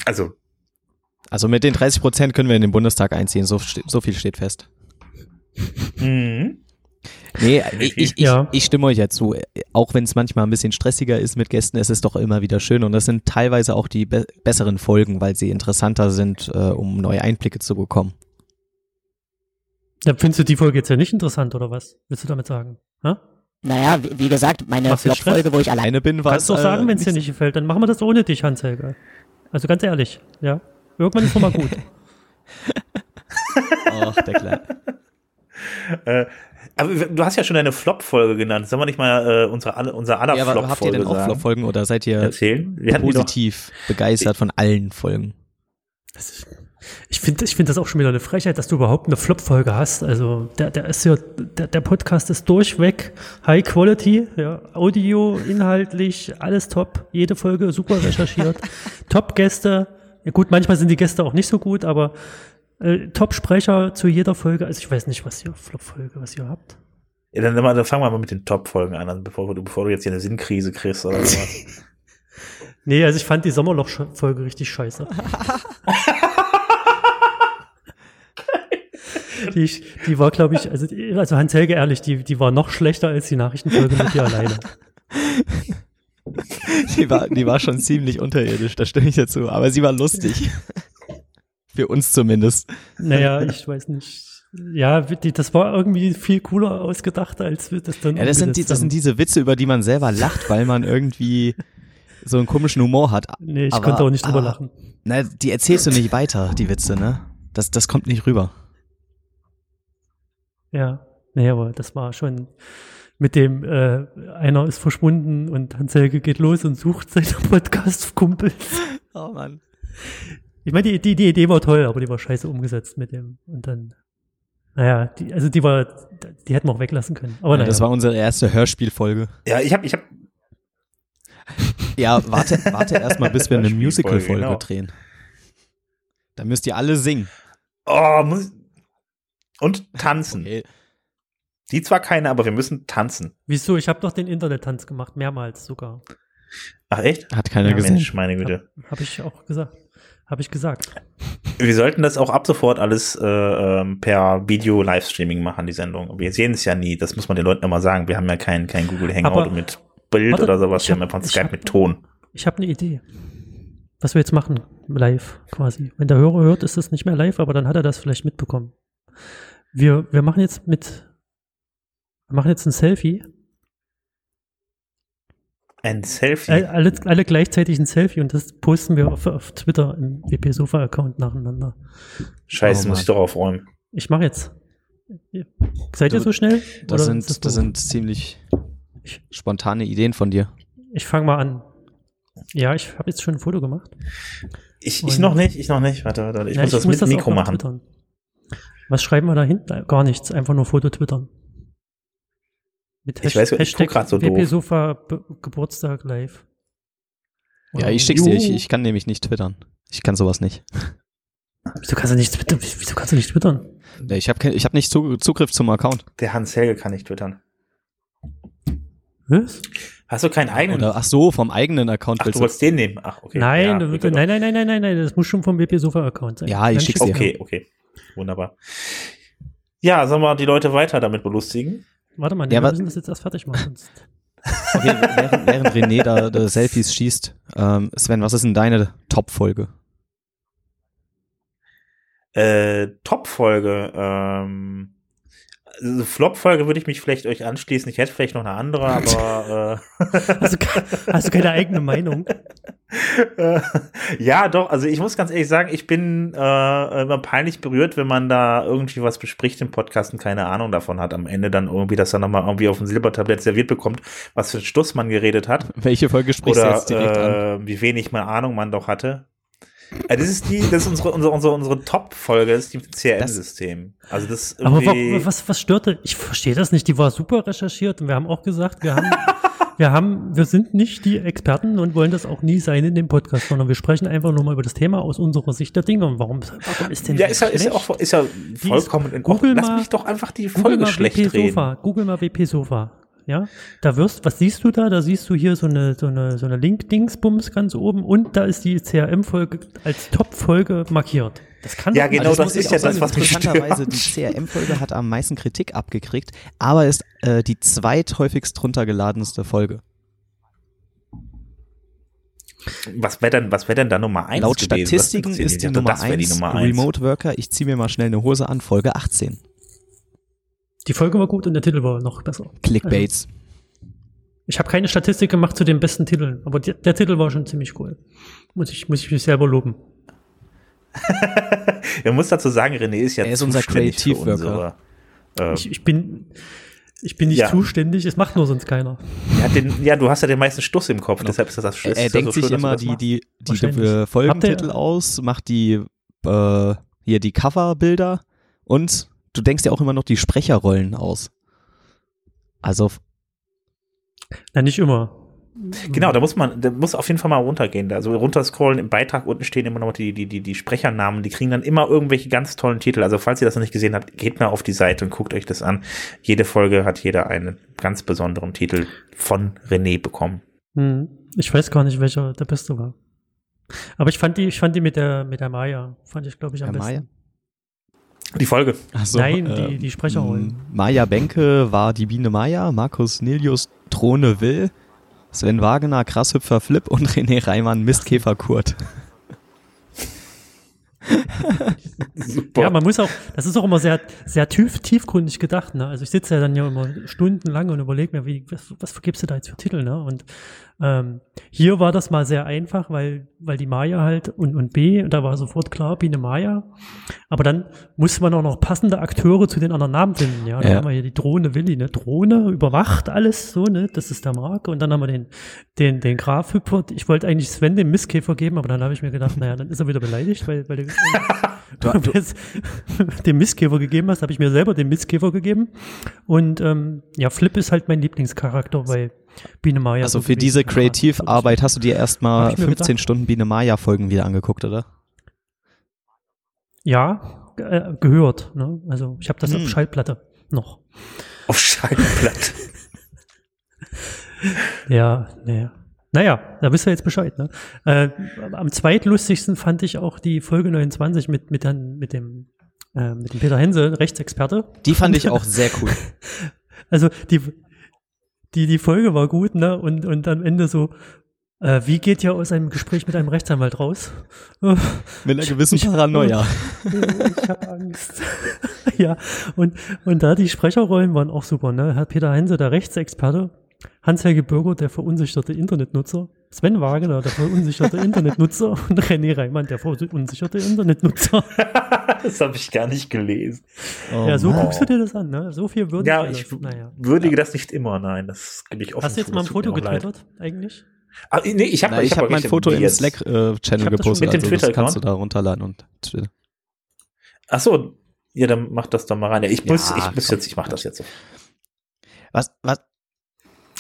also. Also mit den 30 Prozent können wir in den Bundestag einziehen. So, so viel steht fest. Mhm. Nee, ich, ich, ja. ich, stimme euch ja zu. Auch wenn es manchmal ein bisschen stressiger ist mit Gästen, ist es doch immer wieder schön. Und das sind teilweise auch die be besseren Folgen, weil sie interessanter sind, äh, um neue Einblicke zu bekommen. Ja, findest du die Folge jetzt ja nicht interessant, oder was? Willst du damit sagen? Ha? Naja, wie, wie gesagt, meine Flop-Folge, wo ich alleine bin, war Kannst du doch sagen, äh, wenn es dir nicht gefällt, dann machen wir das ohne dich, Hans-Helge. Also ganz ehrlich, ja. Irgendwann ist es mal gut. Ach, der Kleine. äh, aber du hast ja schon eine Flop-Folge genannt. Sollen wir nicht mal äh, unsere, alle, unser aller ja, Flop-Folge Habt ihr denn auch Flop-Folgen oder seid ihr Erzählen? Wir positiv begeistert von allen Folgen? Das ist, ich finde ich finde das auch schon wieder eine Frechheit, dass du überhaupt eine Flop-Folge hast. Also der, der ist ja, der, der Podcast ist durchweg High Quality, ja, Audio, inhaltlich, alles top, jede Folge super recherchiert, Top-Gäste. Ja gut, manchmal sind die Gäste auch nicht so gut, aber äh, Top-Sprecher zu jeder Folge. Also ich weiß nicht, was ihr Flop-Folge, was ihr habt. Ja, dann, dann fangen wir mal mit den Top-Folgen an, also bevor du, bevor du jetzt hier eine Sinnkrise kriegst oder sowas. nee, also ich fand die Sommerloch-Folge richtig scheiße. die, die war, glaube ich, also, also Hans Helge ehrlich, die, die war noch schlechter als die Nachrichtenfolge mit dir alleine. Die war, die war schon ziemlich unterirdisch, da stimme ich dazu, aber sie war lustig. Für uns zumindest. Naja, ich weiß nicht. Ja, das war irgendwie viel cooler ausgedacht, als wir das dann. Ja, das sind, die, das sind diese Witze, über die man selber lacht, weil man irgendwie so einen komischen Humor hat. Nee, ich aber, konnte auch nicht drüber aber, lachen. Na, die erzählst du nicht weiter, die Witze, ne? Das, das kommt nicht rüber. Ja, nee, aber das war schon mit dem, äh, einer ist verschwunden und Hans-Helge geht los und sucht seine Podcast-Kumpels. Oh Mann. Ich meine, die, die, die Idee war toll, aber die war scheiße umgesetzt mit dem. Und dann, naja, die, also die war, die hätten wir auch weglassen können. Aber ja, naja. Das war unsere erste Hörspielfolge. Ja, ich habe, ich habe. Ja, warte, warte erstmal, bis wir eine Musical-Folge genau. drehen. Da müsst ihr alle singen. Oh, muss, und tanzen. Okay. Die zwar keine, aber wir müssen tanzen. Wieso? Ich habe doch den Internet-Tanz gemacht, mehrmals sogar. Ach echt? Hat keiner ja, gesehen. Mensch, meine Güte. Habe hab ich auch gesagt. Habe ich gesagt. Wir sollten das auch ab sofort alles äh, ähm, per Video-Livestreaming machen, die Sendung. Wir sehen es ja nie, das muss man den Leuten immer sagen. Wir haben ja kein, kein Google Hangout Aber, mit Bild warte, oder sowas, wir haben einfach Skype hab, mit Ton. Ich habe eine Idee. was wir jetzt machen, live quasi. Wenn der Hörer hört, ist es nicht mehr live, aber dann hat er das vielleicht mitbekommen. Wir, wir machen jetzt mit, wir machen jetzt ein Selfie. Ein Selfie? Alle, alle gleichzeitig ein Selfie und das posten wir auf, auf Twitter im WP Sofa Account nacheinander. Scheiße, oh, muss ich doch aufräumen. Ich mache jetzt. Seid ihr so schnell? Das sind, das, das sind ziemlich spontane Ideen von dir. Ich fange mal an. Ja, ich habe jetzt schon ein Foto gemacht. Ich, ich noch nicht, ich noch nicht. Warte, warte, ich ja, muss ich das muss mit das Mikro machen. Twittern. Was schreiben wir da hinten? Gar nichts, einfach nur Foto twittern. Mit ich weiß, Hashtag ich so WP Sofa Geburtstag live. Ja, ich schick's dir. Ich, ich kann nämlich nicht twittern. Ich kann sowas nicht. Wieso kannst du nicht twittern? Wieso kannst du nicht twittern? Ich habe ich hab nicht Zugriff zum Account. Der Hans Helge kann nicht twittern. Was? Hast du keinen eigenen? Oder, ach so, vom eigenen Account. Ach, du wolltest den nehmen? Ach, okay. Nein, ja, nein, nein, nein, nein, nein, nein, das muss schon vom WP Sofa Account sein. Ja, ich schick's dir. Okay, okay. Wunderbar. Ja, sollen wir die Leute weiter damit belustigen? Warte mal, ja, wir müssen das jetzt erst fertig machen. okay, während, während René da, da Selfies schießt, ähm, Sven, was ist denn deine Top-Folge? Äh, Top-Folge, ähm, also Flop-Folge würde ich mich vielleicht euch anschließen. Ich hätte vielleicht noch eine andere, aber. Äh hast, du, hast, du, keine eigene Meinung? ja, doch. Also ich muss ganz ehrlich sagen, ich bin äh, immer peinlich berührt, wenn man da irgendwie was bespricht im Podcast und keine Ahnung davon hat. Am Ende dann irgendwie, dass er nochmal irgendwie auf dem Silbertablett serviert bekommt, was für ein Stuss man geredet hat. Welche Folge sprichst Oder, du jetzt direkt äh, an? Wie wenig mal Ahnung man doch hatte. Das ist die, das ist unsere, unsere, unsere, unsere Top-Folge, das ist die CRM-System. Also das Aber was, was störte? Ich verstehe das nicht. Die war super recherchiert und wir haben auch gesagt, wir haben, wir haben, wir sind nicht die Experten und wollen das auch nie sein in dem Podcast, sondern wir sprechen einfach nur mal über das Thema aus unserer Sicht der Dinge. Und warum, warum ist denn Ja, ist ja, ist ja auch, ist ja vollkommen in Ordnung. Lass mich doch einfach die Folge schlecht WP reden. Sofa. Google mal WP Sofa ja, da wirst, was siehst du da? Da siehst du hier so eine, so eine, so eine Link-Dingsbums ganz oben und da ist die CRM-Folge als Top-Folge markiert. Das kann ja, genau, also das, das ist ja das, was mich Interessanterweise, die CRM-Folge hat am meisten Kritik abgekriegt, aber ist äh, die zweithäufigst runtergeladenste Folge. Was wäre denn, was wäre denn da Nummer 1 Laut gewesen? Statistiken ist die Nummer, 1 die Nummer 1 Remote Worker, ich ziehe mir mal schnell eine Hose an, Folge 18. Die Folge war gut und der Titel war noch besser. Clickbaits. Also, ich habe keine Statistik gemacht zu den besten Titeln, aber die, der Titel war schon ziemlich cool. Muss ich, muss ich mich selber loben. Man muss dazu sagen, René ist ja er ist unser Creative Worker. Äh, ich, ich, bin, ich bin nicht ja. zuständig, es macht nur sonst keiner. Ja, den, ja, du hast ja den meisten Stuss im Kopf, genau. deshalb ist das das Er, er denkt so sich immer die, die, die, die Folgentitel aus, macht die äh, hier die Coverbilder und du denkst ja auch immer noch die Sprecherrollen aus. Also. Na, nicht immer. Genau, da muss man, da muss auf jeden Fall mal runtergehen. Also runterscrollen, im Beitrag unten stehen immer noch die, die, die, die Sprechernamen, die kriegen dann immer irgendwelche ganz tollen Titel. Also falls ihr das noch nicht gesehen habt, geht mal auf die Seite und guckt euch das an. Jede Folge hat jeder einen ganz besonderen Titel von René bekommen. Hm. Ich weiß gar nicht, welcher der beste war. Aber ich fand die, ich fand die mit der, mit der Maya, fand ich, glaube ich, am der besten. Maya? Die Folge. So, Nein, äh, die, die Sprecherrollen. Maja Benke war die Biene Maja, Markus Nilius Throne Will, Sven Wagener Krasshüpfer Flip und René Reimann Mistkäfer Kurt. Super. Ja, man muss auch, das ist auch immer sehr, sehr tief, tiefgründig gedacht. Ne? Also ich sitze ja dann ja immer stundenlang und überlege mir, wie, was, was vergibst du da jetzt für Titel? Ne? Und ähm, hier war das mal sehr einfach, weil, weil die Maya halt und, und B, da war sofort klar, Biene Maya. Aber dann musste man auch noch passende Akteure zu den anderen Namen finden. Ja, da ja. haben wir hier die Drohne Willi, ne? Drohne überwacht alles so, ne? Das ist der Marke. Und dann haben wir den, den, den Graf Hüpfer. Ich wollte eigentlich Sven den Misskäfer geben, aber dann habe ich mir gedacht, naja, dann ist er wieder beleidigt, weil, weil der, du, du den Misskäfer gegeben hast, habe ich mir selber den Misskäfer gegeben. Und ähm, ja, Flip ist halt mein Lieblingscharakter, weil Biene Maya. Also für diese Kreativarbeit hast du dir erstmal 15 gedacht? Stunden Biene Maya Folgen wieder angeguckt, oder? Ja, äh, gehört. Ne? Also ich habe das hm. auf Schallplatte noch. Auf Schallplatte. ja, naja. Naja, da wisst ihr jetzt Bescheid. Ne? Äh, am zweitlustigsten fand ich auch die Folge 29 mit, mit, dann, mit, dem, äh, mit dem Peter Hense, Rechtsexperte. Die fand ich auch sehr cool. Also die, die, die Folge war gut, ne? Und, und am Ende so, Äh, wie geht ihr aus einem Gespräch mit einem Rechtsanwalt raus? Mit einer gewissen ich, Paranoia. Ich habe Angst. ja, und, und da die Sprecherrollen waren auch super, ne? Herr Peter Heinze, der Rechtsexperte, Hans-Helge Bürger, der verunsicherte Internetnutzer, Sven Wagner, der verunsicherte Internetnutzer und René Reimann, der verunsicherte Internetnutzer. das habe ich gar nicht gelesen. Oh, ja, so Mann. guckst du dir das an, ne? So viel würdige Ja, ich naja. würdige das nicht immer, nein. Das gebe ich offen Hast du jetzt mal ein Foto getwittert, eigentlich? Ah, nee, ich habe ich hab, hab mein Foto im Slack-Channel äh, gepostet. Mit dem also das kannst du da runterladen und Twitter. Ach so, ja, dann mach das doch mal rein. Ich muss, ja, ich muss jetzt, ich mach das jetzt so. Was, was?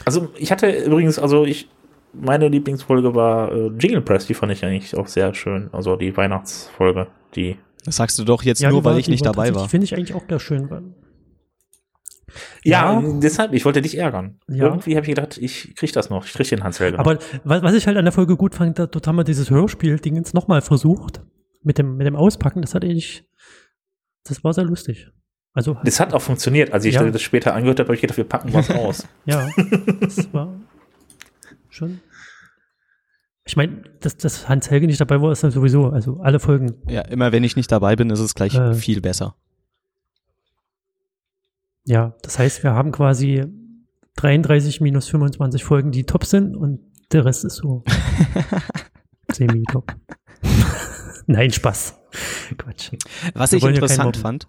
Also ich hatte übrigens, also ich, meine Lieblingsfolge war äh, Jingle Press, die fand ich eigentlich auch sehr schön. Also die Weihnachtsfolge, die. Das sagst du doch jetzt ja, nur, weil war, ich nicht dabei war. Finde ich eigentlich auch sehr schön. Weil ja, ja, deshalb, ich wollte dich ärgern. Ja. Irgendwie habe ich gedacht, ich krieg das noch, ich krieg den Hans Helge. Aber was ich halt an der Folge gut fand, dort haben wir dieses Hörspiel-Ding jetzt nochmal versucht. Mit dem, mit dem Auspacken, das hatte ich, das war sehr lustig. Also, das hat auch funktioniert. Als ich ja. das später angehört habe, habe ich gedacht, wir packen was aus. ja, das war schon. Ich meine, dass, dass Hans Helge nicht dabei war, ist dann sowieso, also alle Folgen. Ja, immer wenn ich nicht dabei bin, ist es gleich äh, viel besser. Ja, das heißt, wir haben quasi 33 minus 25 Folgen, die top sind und der Rest ist so semi-top. Nein, Spaß. Quatsch. Was wir ich interessant fand.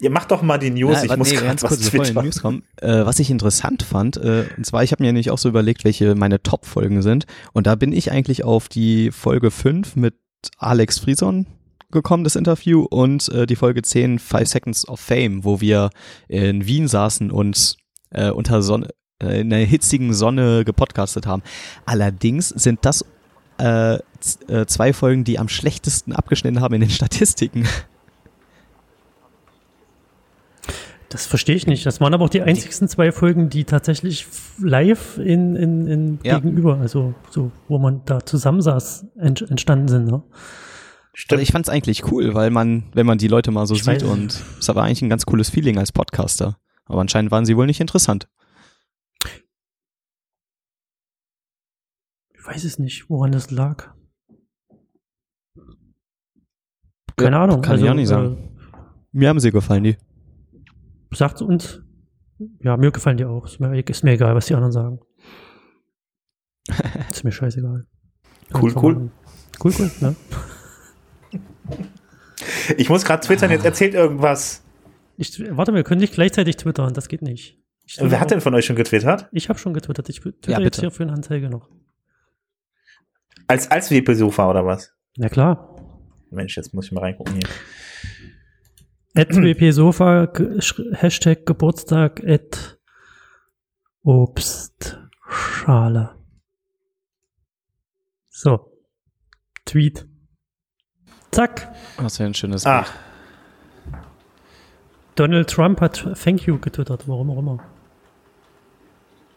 Ihr macht doch mal die News. Ja, ich muss nee, ganz kurz bevor die News kommen. Äh, was ich interessant fand, äh, und zwar, ich habe mir nämlich auch so überlegt, welche meine Top-Folgen sind. Und da bin ich eigentlich auf die Folge 5 mit Alex Frieson gekommen, das Interview, und äh, die Folge 10, Five Seconds of Fame, wo wir in Wien saßen und äh, unter Sonne, äh, in einer hitzigen Sonne gepodcastet haben. Allerdings sind das äh, äh, zwei Folgen, die am schlechtesten abgeschnitten haben in den Statistiken. Das verstehe ich nicht. Das waren aber auch die einzigsten zwei Folgen, die tatsächlich live in, in, in ja. gegenüber, also so, wo man da zusammensaß, entstanden sind. Ne? Stimmt. Also ich fand es eigentlich cool, weil man, wenn man die Leute mal so ich sieht weiß. und es war eigentlich ein ganz cooles Feeling als Podcaster. Aber anscheinend waren sie wohl nicht interessant. Ich weiß es nicht, woran das lag. Keine ja, Ahnung. Kann also, ich auch nicht sagen. Äh, mir haben sie gefallen, die. Sagt uns. Ja, mir gefallen die auch. Ist mir, ist mir egal, was die anderen sagen. ist mir scheißegal. Cool, cool. Cool, cool, ne? Ich muss gerade twittern, jetzt erzählt irgendwas. Ich, warte, wir können nicht gleichzeitig twittern, das geht nicht. Wer hat denn von euch schon getwittert? Ich habe schon getwittert. Ich twitter ja, jetzt hier für den Hans Helge noch. Als, als WP-Sofa oder was? Na klar. Mensch, jetzt muss ich mal reingucken hier. At WP-Sofa, Hashtag Geburtstag, at Obstschale. So. Tweet. Zack. Was für ein schönes ah. Bild. Donald Trump hat Thank you getwittert, warum auch immer.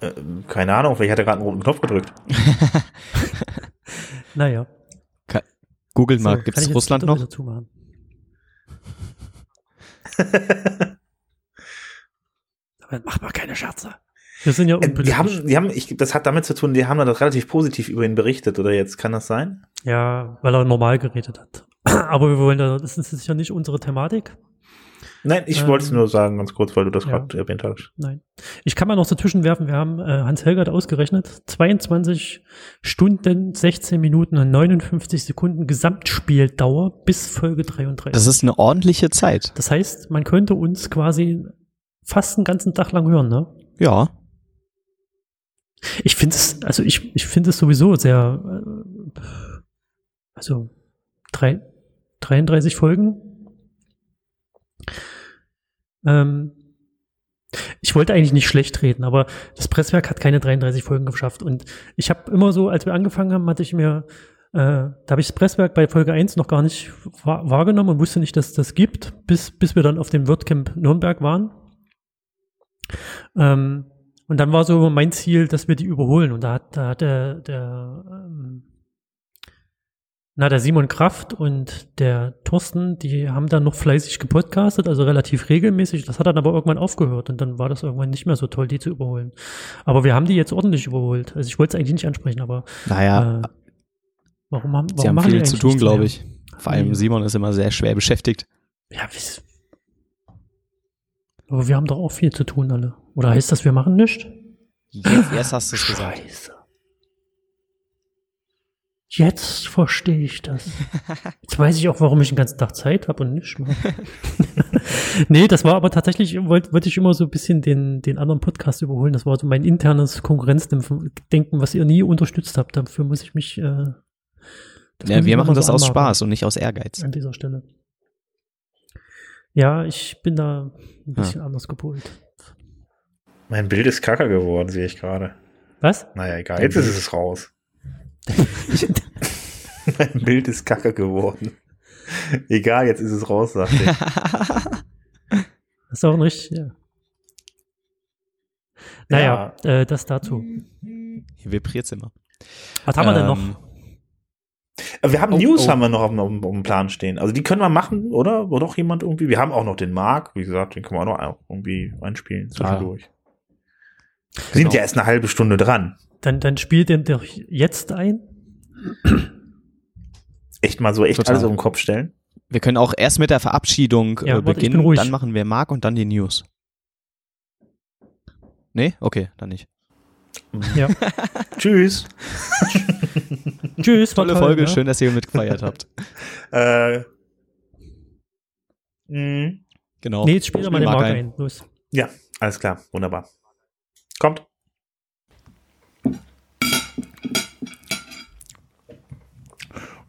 Äh, keine Ahnung, vielleicht hat er gerade einen roten Knopf gedrückt. naja. Google mal, so, gibt es Russland noch? Aber mach mal keine Scherze. Wir sind ja unpolitisch. Die haben, die haben, ich, das hat damit zu tun, die haben das relativ positiv über ihn berichtet, oder jetzt? Kann das sein? Ja, weil er normal geredet hat. Aber wir wollen da, das ist sicher nicht unsere Thematik. Nein, ich ähm, wollte es nur sagen, ganz kurz, weil du das ja, gerade erwähnt hast. Nein. Ich kann mal noch dazwischen werfen, wir haben äh, Hans Helger hat ausgerechnet, 22 Stunden, 16 Minuten und 59 Sekunden Gesamtspieldauer bis Folge 33. Das ist eine ordentliche Zeit. Das heißt, man könnte uns quasi fast einen ganzen Tag lang hören, ne? Ja. Ich finde es, also ich, ich finde es sowieso sehr, äh, also drei, 33 Folgen. Ähm, ich wollte eigentlich nicht schlecht reden, aber das Presswerk hat keine 33 Folgen geschafft. Und ich habe immer so, als wir angefangen haben, hatte ich mir, äh, da habe ich das Presswerk bei Folge 1 noch gar nicht wahrgenommen und wusste nicht, dass das gibt, bis, bis wir dann auf dem WordCamp Nürnberg waren. Ähm, und dann war so mein Ziel, dass wir die überholen. Und da hat, da hat der, der ähm, Na, der Simon Kraft und der Thorsten, die haben dann noch fleißig gepodcastet, also relativ regelmäßig. Das hat dann aber irgendwann aufgehört und dann war das irgendwann nicht mehr so toll, die zu überholen. Aber wir haben die jetzt ordentlich überholt. Also ich wollte es eigentlich nicht ansprechen, aber Naja, äh, warum haben, warum sie haben viel zu tun, glaube ich. Vor allem Simon ist immer sehr schwer beschäftigt. Ja, wie's- aber wir haben doch auch viel zu tun alle. Oder heißt das, wir machen nichts? Jetzt erst hast du es gesagt. Scheiße. Jetzt verstehe ich das. Jetzt weiß ich auch, warum ich den ganzen Tag Zeit habe und nicht mache. nee, das war aber tatsächlich, wollte wollte ich immer so ein bisschen den, den anderen Podcast überholen. Das war so mein internes Konkurrenzdenken, was ihr nie unterstützt habt. Dafür muss ich mich. Äh, Ja, wir machen das so aus Spaß und nicht aus Ehrgeiz. An dieser Stelle. Ja, ich bin da ein bisschen anders gepolt. Mein Bild ist kacker geworden, sehe ich gerade. Was? Naja, egal. Jetzt ist es raus. Mein Bild ist kacke geworden. Egal, jetzt ist es raus, sagt ich. Das ist auch ein richtig, ja. Naja, äh, das dazu. Hier vibriert's immer. Was haben wir denn noch? Ähm, Wir haben Oh, News oh. haben wir noch auf, dem- auf dem Plan stehen. Also die können wir machen, oder? Oder doch jemand irgendwie? Wir haben auch noch den Marc, wie gesagt, den können wir auch noch irgendwie einspielen zwischendurch. Wir sind Genau. ja erst eine halbe Stunde dran. Dann, dann spielt den doch jetzt ein. Echt mal so echt Total. alles auf den Kopf stellen. Wir können auch erst mit der Verabschiedung Ja, äh, warte, beginnen, ruhig. dann machen wir Marc und dann die News. Nee? Okay, dann nicht. Ja. Tschüss. Tschüss, war Tolle toll, Folge, ne? schön, dass ihr mitgefeiert habt. Äh, mh, Genau. Nee, jetzt spiel doch mal den Marc Mark ein. ein. Los. ja, alles klar, wunderbar. Kommt.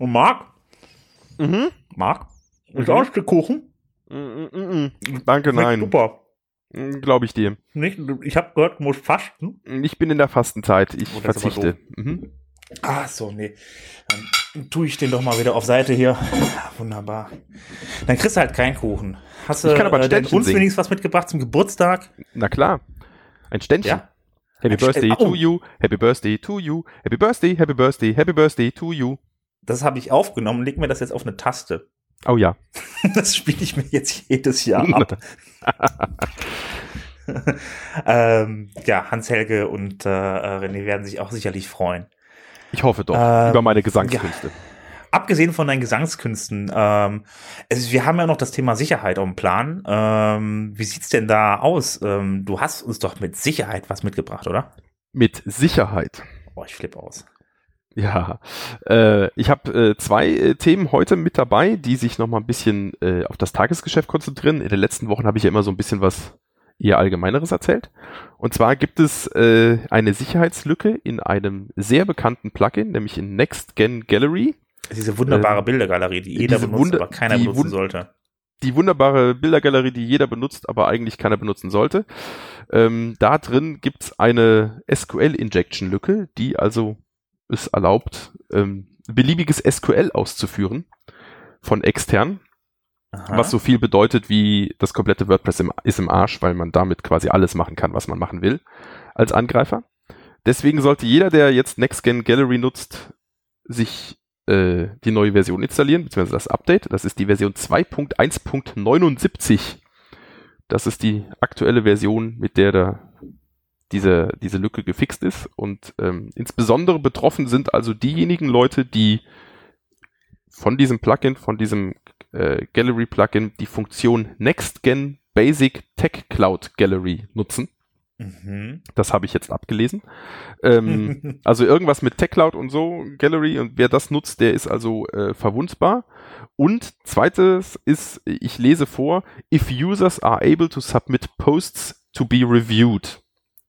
Und Marc? Mhm. Marc? Ist Mhm. auch ein Stück Kuchen? Mm, mm, mm. Danke, Schmeckt nein. Super. Glaube ich dir. Nicht, ich habe gehört, du musst fasten. Ich bin in der Fastenzeit. Ich Oh, ist verzichte. Mhm. Ah, so, nee. Dann tue ich den doch mal wieder auf Seite hier. Wunderbar. Dann kriegst du halt keinen Kuchen. Hast du Ich kann aber ein äh, uns singen. wenigstens was mitgebracht zum Geburtstag? Na klar. Ein Ständchen. Ja. Happy Ein Birthday Oh. to you. Happy Birthday to you. Happy Birthday, Happy Birthday, Happy Birthday to you. Das habe ich aufgenommen. Leg mir das jetzt auf eine Taste. Oh ja. Das spiele ich mir jetzt jedes Jahr ab. ähm, ja, Hans-Helge und äh, René werden sich auch sicherlich freuen. Ich hoffe doch. Ähm, über meine Gesangskünste. Abgesehen von deinen Gesangskünsten, ähm, es, wir haben ja noch das Thema Sicherheit auf dem Plan. Ähm, wie sieht's denn da aus? Ähm, du hast uns doch mit Sicherheit was mitgebracht, oder? Mit Sicherheit. Boah, ich flippe aus. Ja, äh, ich habe äh, zwei äh, Themen heute mit dabei, die sich noch mal ein bisschen äh, auf das Tagesgeschäft konzentrieren. In den letzten Wochen habe ich ja immer so ein bisschen was eher Allgemeineres erzählt. Und zwar gibt es äh, eine Sicherheitslücke in einem sehr bekannten Plugin, nämlich in NextGen Gallery. Diese wunderbare Ähm, Bildergalerie, die jeder benutzt, Wunder- aber keiner benutzen sollte. die wunderbare Bildergalerie, die jeder benutzt, aber eigentlich keiner benutzen sollte. Ähm, da drin gibt's eine SQL-Injection-Lücke, die also es erlaubt, ähm, beliebiges SQL auszuführen von extern, Aha. was so viel bedeutet wie das komplette WordPress im, ist im Arsch, weil man damit quasi alles machen kann, was man machen will als Angreifer. Deswegen sollte jeder, der jetzt NextGen Gallery nutzt, sich äh, die neue Version installieren, beziehungsweise das Update. Das ist die Version 2.1.79. Das ist die aktuelle Version, mit der da diese, diese Lücke gefixt ist. Und ähm, insbesondere betroffen sind also diejenigen Leute, die von diesem Plugin, von diesem äh, Gallery Plugin, die Funktion NextGen Basic Tech Cloud Gallery nutzen. Mhm. Das habe ich jetzt abgelesen. Ähm, also irgendwas mit TechCloud und so, Gallery, und wer das nutzt, der ist also äh, verwundbar. Und zweites ist, ich lese vor, if users are able to submit posts to be reviewed.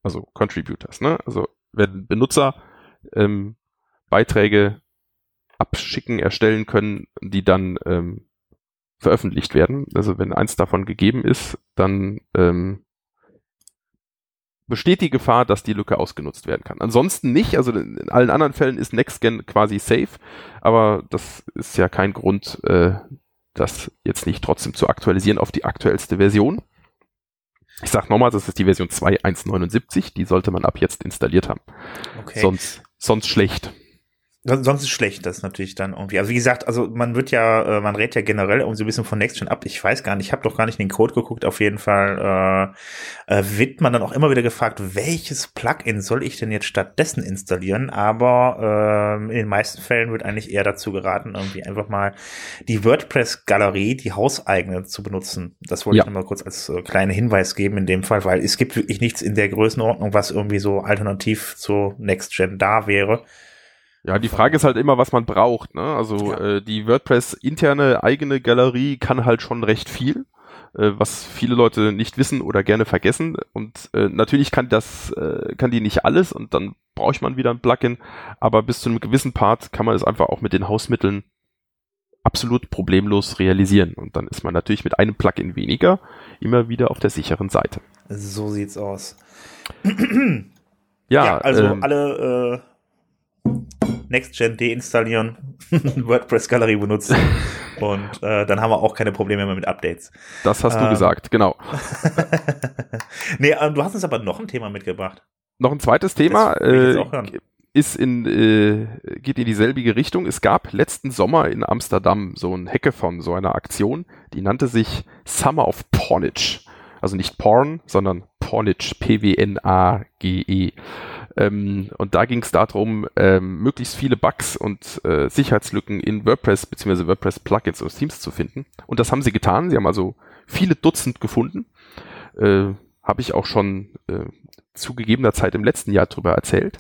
Also Contributors, ne? Also wenn Benutzer ähm, Beiträge abschicken, erstellen können, die dann ähm, veröffentlicht werden. Also wenn eins davon gegeben ist, dann ähm, besteht die Gefahr, dass die Lücke ausgenutzt werden kann. Ansonsten nicht, also in allen anderen Fällen ist NextGen quasi safe, aber das ist ja kein Grund, äh, das jetzt nicht trotzdem zu aktualisieren auf die aktuellste Version. Ich sag nochmal, das ist die Version 2.1.79, die sollte man ab jetzt installiert haben. Okay. Sonst, sonst schlecht. Sonst ist schlecht, das natürlich dann irgendwie. Also wie gesagt, also man wird ja, äh, man rät ja generell irgendwie so ein bisschen von Next Gen ab. Ich weiß gar nicht, ich habe doch gar nicht in den Code geguckt. Auf jeden Fall äh, äh, wird man dann auch immer wieder gefragt, welches Plugin soll ich denn jetzt stattdessen installieren? Aber äh, in den meisten Fällen wird eigentlich eher dazu geraten, irgendwie einfach mal die WordPress-Galerie, die hauseigene, zu benutzen. Das wollte Ja. ich nochmal kurz als äh, kleinen Hinweis geben in dem Fall, weil es gibt wirklich nichts in der Größenordnung, was irgendwie so alternativ zu Next Gen da wäre. Ja, die Frage ist halt immer, was man braucht. Ne? Also Ja. äh, die WordPress interne eigene Galerie kann halt schon recht viel, äh, was viele Leute nicht wissen oder gerne vergessen. Und äh, natürlich kann das, äh, kann die nicht alles und dann braucht man wieder ein Plugin. Aber bis zu einem gewissen Part kann man es einfach auch mit den Hausmitteln absolut problemlos realisieren. Und dann ist man natürlich mit einem Plugin weniger immer wieder auf der sicheren Seite. So sieht's aus. Ja, also ähm, alle äh, Next-Gen deinstallieren, WordPress-Galerie benutzen und äh, dann haben wir auch keine Probleme mehr mit Updates. das hast du ähm, gesagt, genau. nee, ähm, du hast uns aber noch ein Thema mitgebracht. Noch ein zweites Thema äh, ist in, äh, geht in dieselbige Richtung. Es gab letzten Sommer in Amsterdam so ein Hackathon, so eine Aktion, die nannte sich Summer of Pornage. Also nicht Porn, sondern Pornage, P-W-N-A-G-E. Ähm, und da ging es darum, ähm, möglichst viele Bugs und äh, Sicherheitslücken in WordPress bzw. WordPress-Plugins oder Themes zu finden. Und das haben sie getan. Sie haben also viele Dutzend gefunden. Äh, Habe ich auch schon äh, zu gegebener Zeit im letzten Jahr drüber erzählt.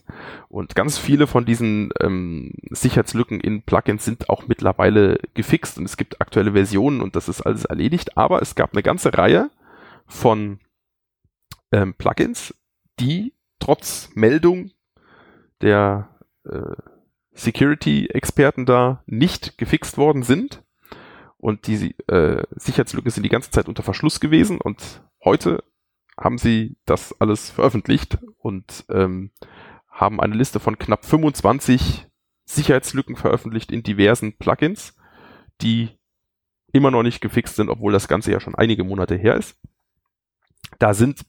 Und ganz viele von diesen ähm, Sicherheitslücken in Plugins sind auch mittlerweile gefixt und es gibt aktuelle Versionen und das ist alles erledigt. Aber es gab eine ganze Reihe von ähm, Plugins, die trotz Meldung der äh, Security-Experten da nicht gefixt worden sind. Und die äh, Sicherheitslücken sind die ganze Zeit unter Verschluss gewesen und heute haben sie das alles veröffentlicht und ähm, haben eine Liste von knapp 25 Sicherheitslücken veröffentlicht in diversen Plugins, die immer noch nicht gefixt sind, obwohl das Ganze ja schon einige Monate her ist. Da sind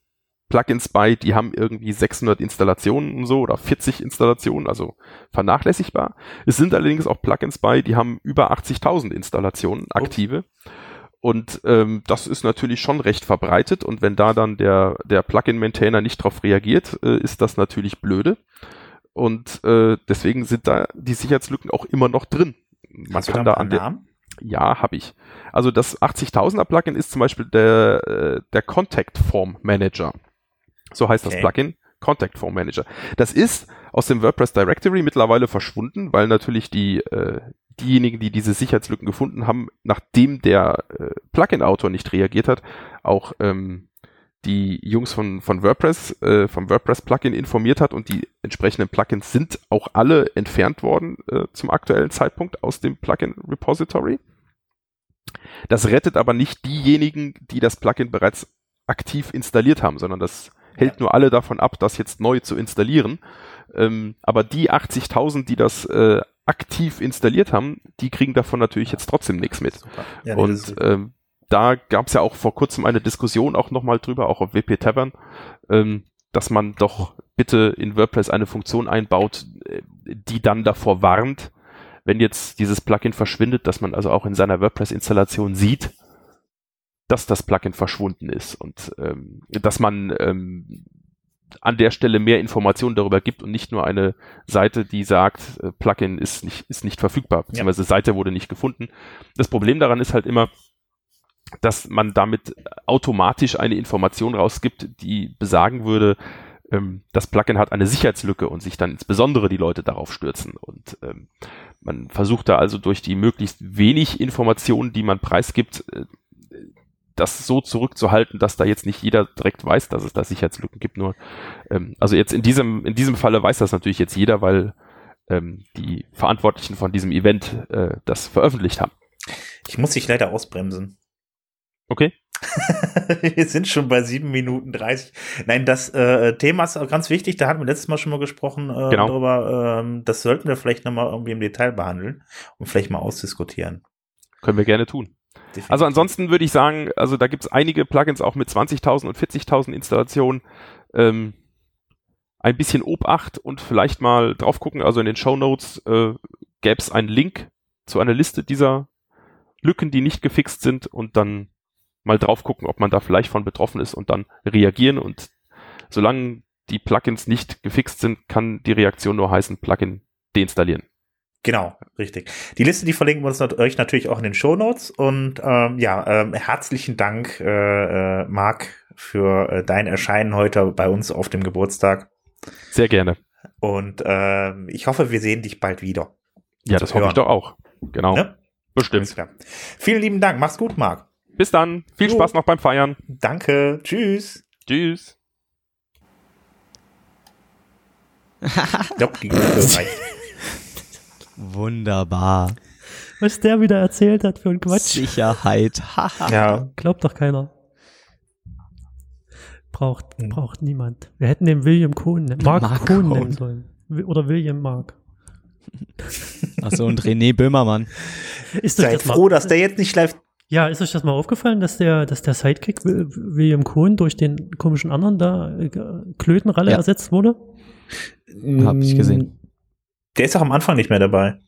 Plugins bei, die haben irgendwie 600 Installationen und so oder 40 Installationen, also vernachlässigbar. Es sind allerdings auch Plugins bei, die haben über 80.000 Installationen aktive. Und ähm, das ist natürlich schon recht verbreitet und wenn da dann der, der Plugin-Maintainer nicht darauf reagiert, äh, ist das natürlich blöde. Und äh, deswegen sind da die Sicherheitslücken auch immer noch drin. Man Hast kann da an der, Namen? ja, habe ich. Also das 80.000er Plugin ist zum Beispiel der, äh, der Contact Form Manager. So heißt das Okay. Plugin. Contact Form Manager. Das ist aus dem WordPress Directory mittlerweile verschwunden, weil natürlich die, äh, diejenigen, die diese Sicherheitslücken gefunden haben, nachdem der äh, Plugin-Autor nicht reagiert hat, auch ähm, die Jungs von, von WordPress, äh, vom WordPress-Plugin informiert hat und die entsprechenden Plugins sind auch alle entfernt worden äh, zum aktuellen Zeitpunkt aus dem Plugin-Repository. Das rettet aber nicht diejenigen, die das Plugin bereits aktiv installiert haben, sondern das hält nur alle davon ab, das jetzt neu zu installieren. Ähm, aber die 80.000, die das äh, aktiv installiert haben, die kriegen davon natürlich jetzt trotzdem nichts mit. Ja, nee, Und ähm, da gab es ja auch vor kurzem eine Diskussion auch nochmal drüber, auch auf WP Tavern, ähm, dass man doch bitte in WordPress eine Funktion einbaut, äh, die dann davor warnt, wenn jetzt dieses Plugin verschwindet, dass man also auch in seiner WordPress-Installation sieht, dass das Plugin verschwunden ist und ähm, dass man ähm, an der Stelle mehr Informationen darüber gibt und nicht nur eine Seite, die sagt, äh, Plugin ist nicht, ist nicht verfügbar, beziehungsweise Seite wurde nicht gefunden. Das Problem daran ist halt immer, dass man damit automatisch eine Information rausgibt, die besagen würde, ähm, das Plugin hat eine Sicherheitslücke und sich dann insbesondere die Leute darauf stürzen. Und ähm, man versucht da also durch die möglichst wenig Informationen, die man preisgibt, äh, das so zurückzuhalten, dass da jetzt nicht jeder direkt weiß, dass es da Sicherheitslücken gibt. Nur, ähm, also jetzt in diesem, in diesem Falle weiß das natürlich jetzt jeder, weil ähm, die Verantwortlichen von diesem Event äh, das veröffentlicht haben. Ich muss dich leider ausbremsen. Okay? Wir sind schon bei sieben Minuten 30. Nein, das äh, Thema ist auch ganz wichtig. Da hatten wir letztes Mal schon mal gesprochen äh, Genau. darüber. Ähm, das sollten wir vielleicht nochmal irgendwie im Detail behandeln und vielleicht mal ausdiskutieren. Können wir gerne tun. Definitiv. Also ansonsten würde ich sagen, also da gibt es einige Plugins auch mit 20.000 und 40.000 Installationen. Ähm, ein bisschen Obacht und vielleicht mal drauf gucken. Also in den Show Notes äh, gäbe es einen Link zu einer Liste dieser Lücken, die nicht gefixt sind und dann mal drauf gucken, ob man da vielleicht von betroffen ist und dann reagieren. Und solange die Plugins nicht gefixt sind, kann die Reaktion nur heißen, Plugin deinstallieren. Genau, richtig. Die Liste, die verlinken wir uns euch natürlich auch in den Show Notes. Und ähm, ja, ähm, herzlichen Dank, äh, äh, Marc, für äh, dein Erscheinen heute bei uns auf dem Geburtstag. Sehr gerne. Und ähm, ich hoffe, wir sehen dich bald wieder. Ja, das hoffe ich doch auch. Genau. Ja? Bestimmt. Vielen lieben Dank. Mach's gut, Marc. Bis dann. Viel jo. Spaß noch beim Feiern. Danke. Tschüss. Tschüss. ja, die reicht. Wunderbar. Was der wieder erzählt hat für ein Quatsch. Sicherheit. ja. Glaubt doch keiner. Braucht, hm. braucht niemand. Wir hätten den William Cohn, Mark, Mark Cohn nennen sollen. Oder William Mark. Achso, und René Böhmermann. Ist Seid das froh, mal, dass der jetzt nicht live. Ja, ist euch das mal aufgefallen, dass der, dass der Sidekick William Cohn durch den komischen anderen da äh, Klötenralle ja. ersetzt wurde? Hab ich gesehen. Der ist auch am Anfang nicht mehr dabei.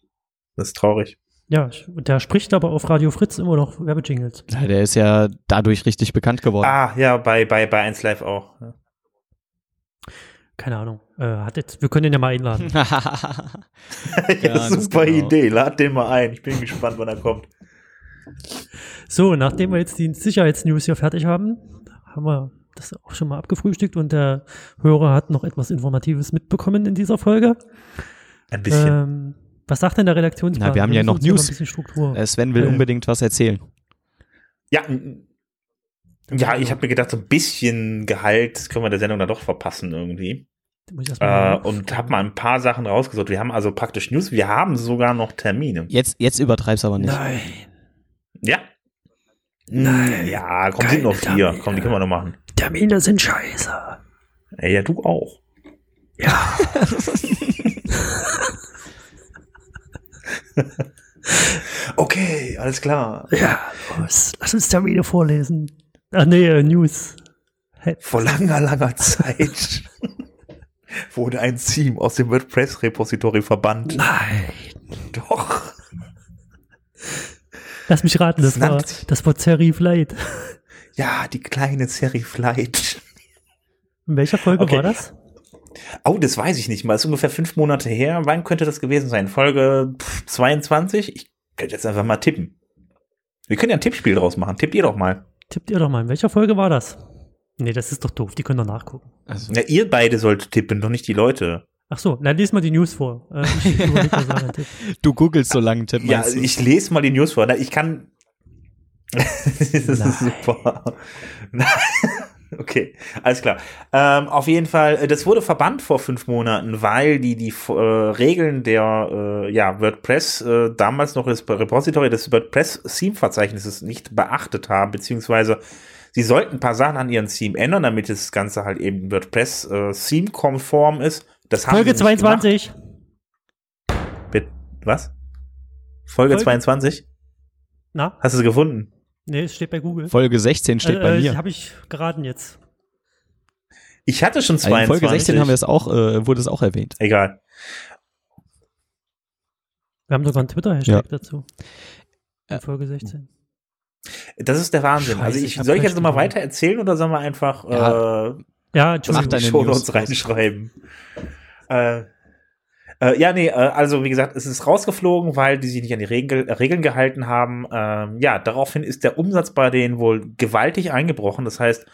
Das ist traurig. Ja, der spricht aber auf Radio Fritz immer noch Werbejingles. Ja, der ist ja dadurch richtig bekannt geworden. Ah, ja, bei, bei, bei 1 Live auch. Ja. Keine Ahnung. Äh, hat jetzt, wir können den ja mal einladen. ja, super genau. Idee. Lad den mal ein. Ich bin gespannt, wann er kommt. So, nachdem wir jetzt die Sicherheitsnews hier fertig haben, haben wir das auch schon mal abgefrühstückt und der Hörer hat noch etwas Informatives mitbekommen in dieser Folge. Ein bisschen. Ähm, was sagt denn der Redaktionsplan? Na, wir haben ja noch News. Äh, Sven will äh. unbedingt was erzählen. Ja, ja, ich habe mir gedacht, so ein bisschen Gehalt können wir der Sendung dann doch verpassen irgendwie. Äh, und habe mal ein paar Sachen rausgesucht. Wir haben also praktisch News, wir haben sogar noch Termine. Jetzt, jetzt übertreib's aber nicht. Nein. Ja. Nein. Ja, komm, sind noch vier. Termine. Komm, die können wir noch machen. Termine sind scheiße. Ja, ja du auch. Ja. okay, alles klar. Ja, los, lass uns Termine vorlesen. Ach nee, äh, News. Hey. Vor langer, langer Zeit wurde ein Theme aus dem WordPress-Repository verbannt. Nein. Doch. Lass mich raten, das, das war, das war Serif Light. Ja, die kleine Serif Light. In welcher Folge okay. war das? Oh, das weiß ich nicht mal. Das ist ungefähr fünf Monate her. Wann könnte das gewesen sein? Folge 22? Ich könnte jetzt einfach mal tippen. Wir können ja ein Tippspiel draus machen. Tippt ihr doch mal. Tippt ihr doch mal. In welcher Folge war das? Nee, das ist doch doof. Die können doch nachgucken. Also. Ja, ihr beide solltet tippen, doch nicht die Leute. Ach so, na, lies mal die News vor. Äh, du googelst so lange, Tipp. Ja, ich lese mal die News vor. Ich kann. das ist Nein. Okay, alles klar. Ähm, auf jeden Fall, äh, das wurde verbannt vor fünf Monaten, weil die die äh, Regeln der äh, ja, WordPress äh, damals noch das Repository des WordPress-Theme-Verzeichnisses nicht beachtet haben, beziehungsweise sie sollten ein paar Sachen an ihrem Theme ändern, damit das Ganze halt eben WordPress-Theme-konform äh, ist. Das haben Folge 22. Bitte, was? Folge, Folge 22? Na? Hast du es gefunden? Nee, es steht bei Google. Folge 16 steht äh, bei mir. Habe ich geraten jetzt. Ich hatte schon 22. In Folge 16 haben wir es auch, äh, wurde es auch erwähnt. Egal. Wir haben sogar einen Twitter-Hashtag ja. dazu. In Folge 16. Das ist der Wahnsinn. Scheiße, also ich, ich soll ich jetzt nochmal weiter erzählen oder sollen wir einfach ja, äh, ja, mach deine Show Notes reinschreiben? äh, äh, ja, nee, äh, also wie gesagt, es ist rausgeflogen, weil die sich nicht an die Regel, Regeln gehalten haben. Ähm, ja, daraufhin ist der Umsatz bei denen wohl gewaltig eingebrochen. Das heißt,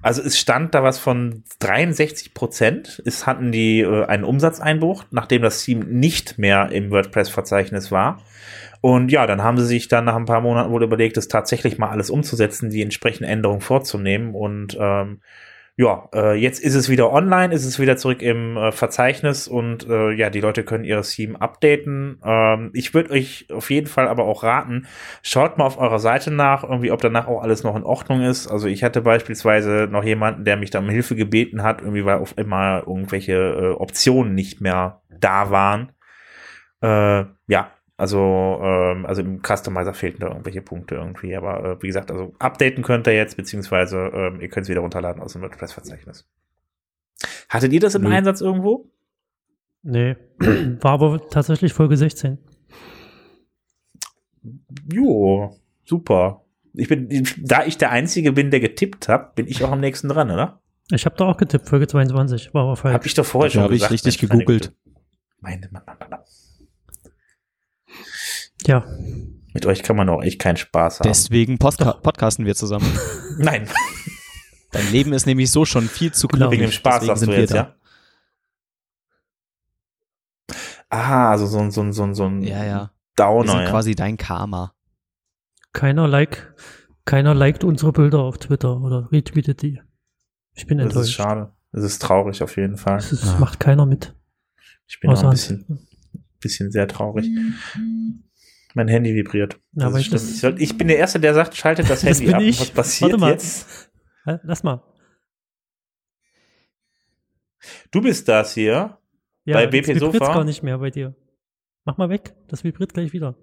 also es stand da was von 63 Prozent. Es hatten die äh, einen Umsatzeinbruch, nachdem das Team nicht mehr im WordPress-Verzeichnis war. Und ja, dann haben sie sich dann nach ein paar Monaten wohl überlegt, das tatsächlich mal alles umzusetzen, die entsprechenden Änderungen vorzunehmen. Und ähm, ja, äh, jetzt ist es wieder online, ist es wieder zurück im äh, Verzeichnis und äh, ja, die Leute können ihr Theme updaten. Ähm, ich würde euch auf jeden Fall aber auch raten, schaut mal auf eurer Seite nach, irgendwie, ob danach auch alles noch in Ordnung ist. Also ich hatte beispielsweise noch jemanden, der mich da um Hilfe gebeten hat, irgendwie, weil auf immer irgendwelche äh, Optionen nicht mehr da waren. Äh, ja, also, ähm, also im Customizer fehlten da irgendwelche Punkte irgendwie. Aber äh, wie gesagt, also updaten könnt ihr jetzt, beziehungsweise ähm, ihr könnt es wieder runterladen aus dem WordPress-Verzeichnis. Hattet ihr das im Nö. Einsatz irgendwo? Nee, war aber tatsächlich Folge 16. Jo, super. Ich bin, da ich der Einzige bin, der getippt hat, bin ich auch am nächsten dran, oder? Ich habe da auch getippt, Folge 22, war aber falsch. Hab ich doch vorher schon habe ich gesagt. richtig Mensch, meine gegoogelt. Meine, Mann, Mann, Mann. Ja, Mit euch kann man auch echt keinen Spaß haben. Deswegen Postka podcasten wir zusammen. Nein, Dein Leben ist nämlich so schon viel zu Genau. glücklich. wegen dem Spaß deswegen sagst sind du wir jetzt, da. ja? Ah, also so ein, so ein, so ein, so ein Ja, ja. Wir Downer, sind ja. quasi dein Karma. keiner like, keiner liked unsere Bilder auf Twitter oder retweetet die. Ich bin Das ist enttäuscht. schade. Das ist traurig auf jeden Fall. Das ist, Ja. macht keiner mit. Ich bin auch ein bisschen, bisschen sehr traurig. Mein Handy vibriert. Ja, Das ist das- schlimm. ich, soll, ich bin der Erste, der sagt, schaltet das Das Handy bin ab. ich. Was passiert Warte mal. jetzt? Lass mal. Du bist das hier. Ja, Bei BP vibriert's Sofa? gar nicht mehr bei dir. Mach mal weg. Das vibriert gleich wieder.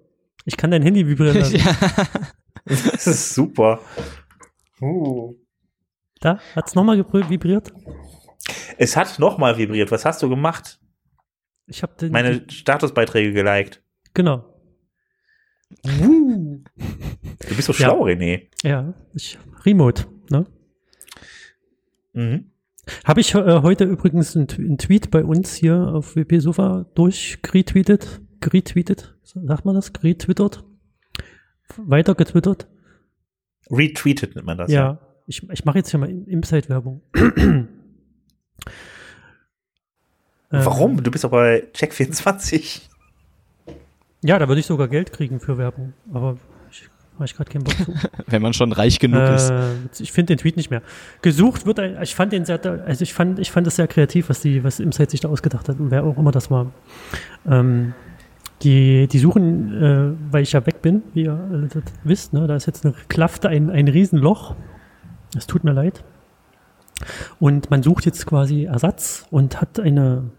Ich kann dein Handy vibrieren lassen. Das ist super. Uh. Da hat's nochmal gebr- vibriert. Es hat nochmal vibriert. Was hast du gemacht? Ich habe. Meine Statusbeiträge geliked. genau. Du bist so Ja. schlau, René. Ja, ich Remote. Ne? Mhm. Habe ich äh, heute übrigens einen, Tw- einen Tweet bei uns hier auf WP Sofa durchgetweetet. Retweetet. Sagt man das? Retwittert? Weiter getwittert? Retweetet nennt man das. Ja. Ich, ich mache jetzt hier mal Inside-Werbung. Ähm, Warum? Du bist doch bei Check24. Ja, da würde ich sogar Geld kriegen für Werbung. Aber ich habe ich gerade keinen Bock zu. Wenn man schon reich genug ist. Äh, ich finde den Tweet nicht mehr. Gesucht wird, ein- ich fand den sehr, also ich fand, ich fand das sehr kreativ, was die, was Insight sich da ausgedacht hat und wer auch immer das war. Ähm, die, die suchen, äh, weil ich ja weg bin, wie ihr alle das wisst, ne, da ist jetzt eine Klafte, ein, ein Riesenloch. Es tut mir leid. Und man sucht jetzt quasi Ersatz und hat eine,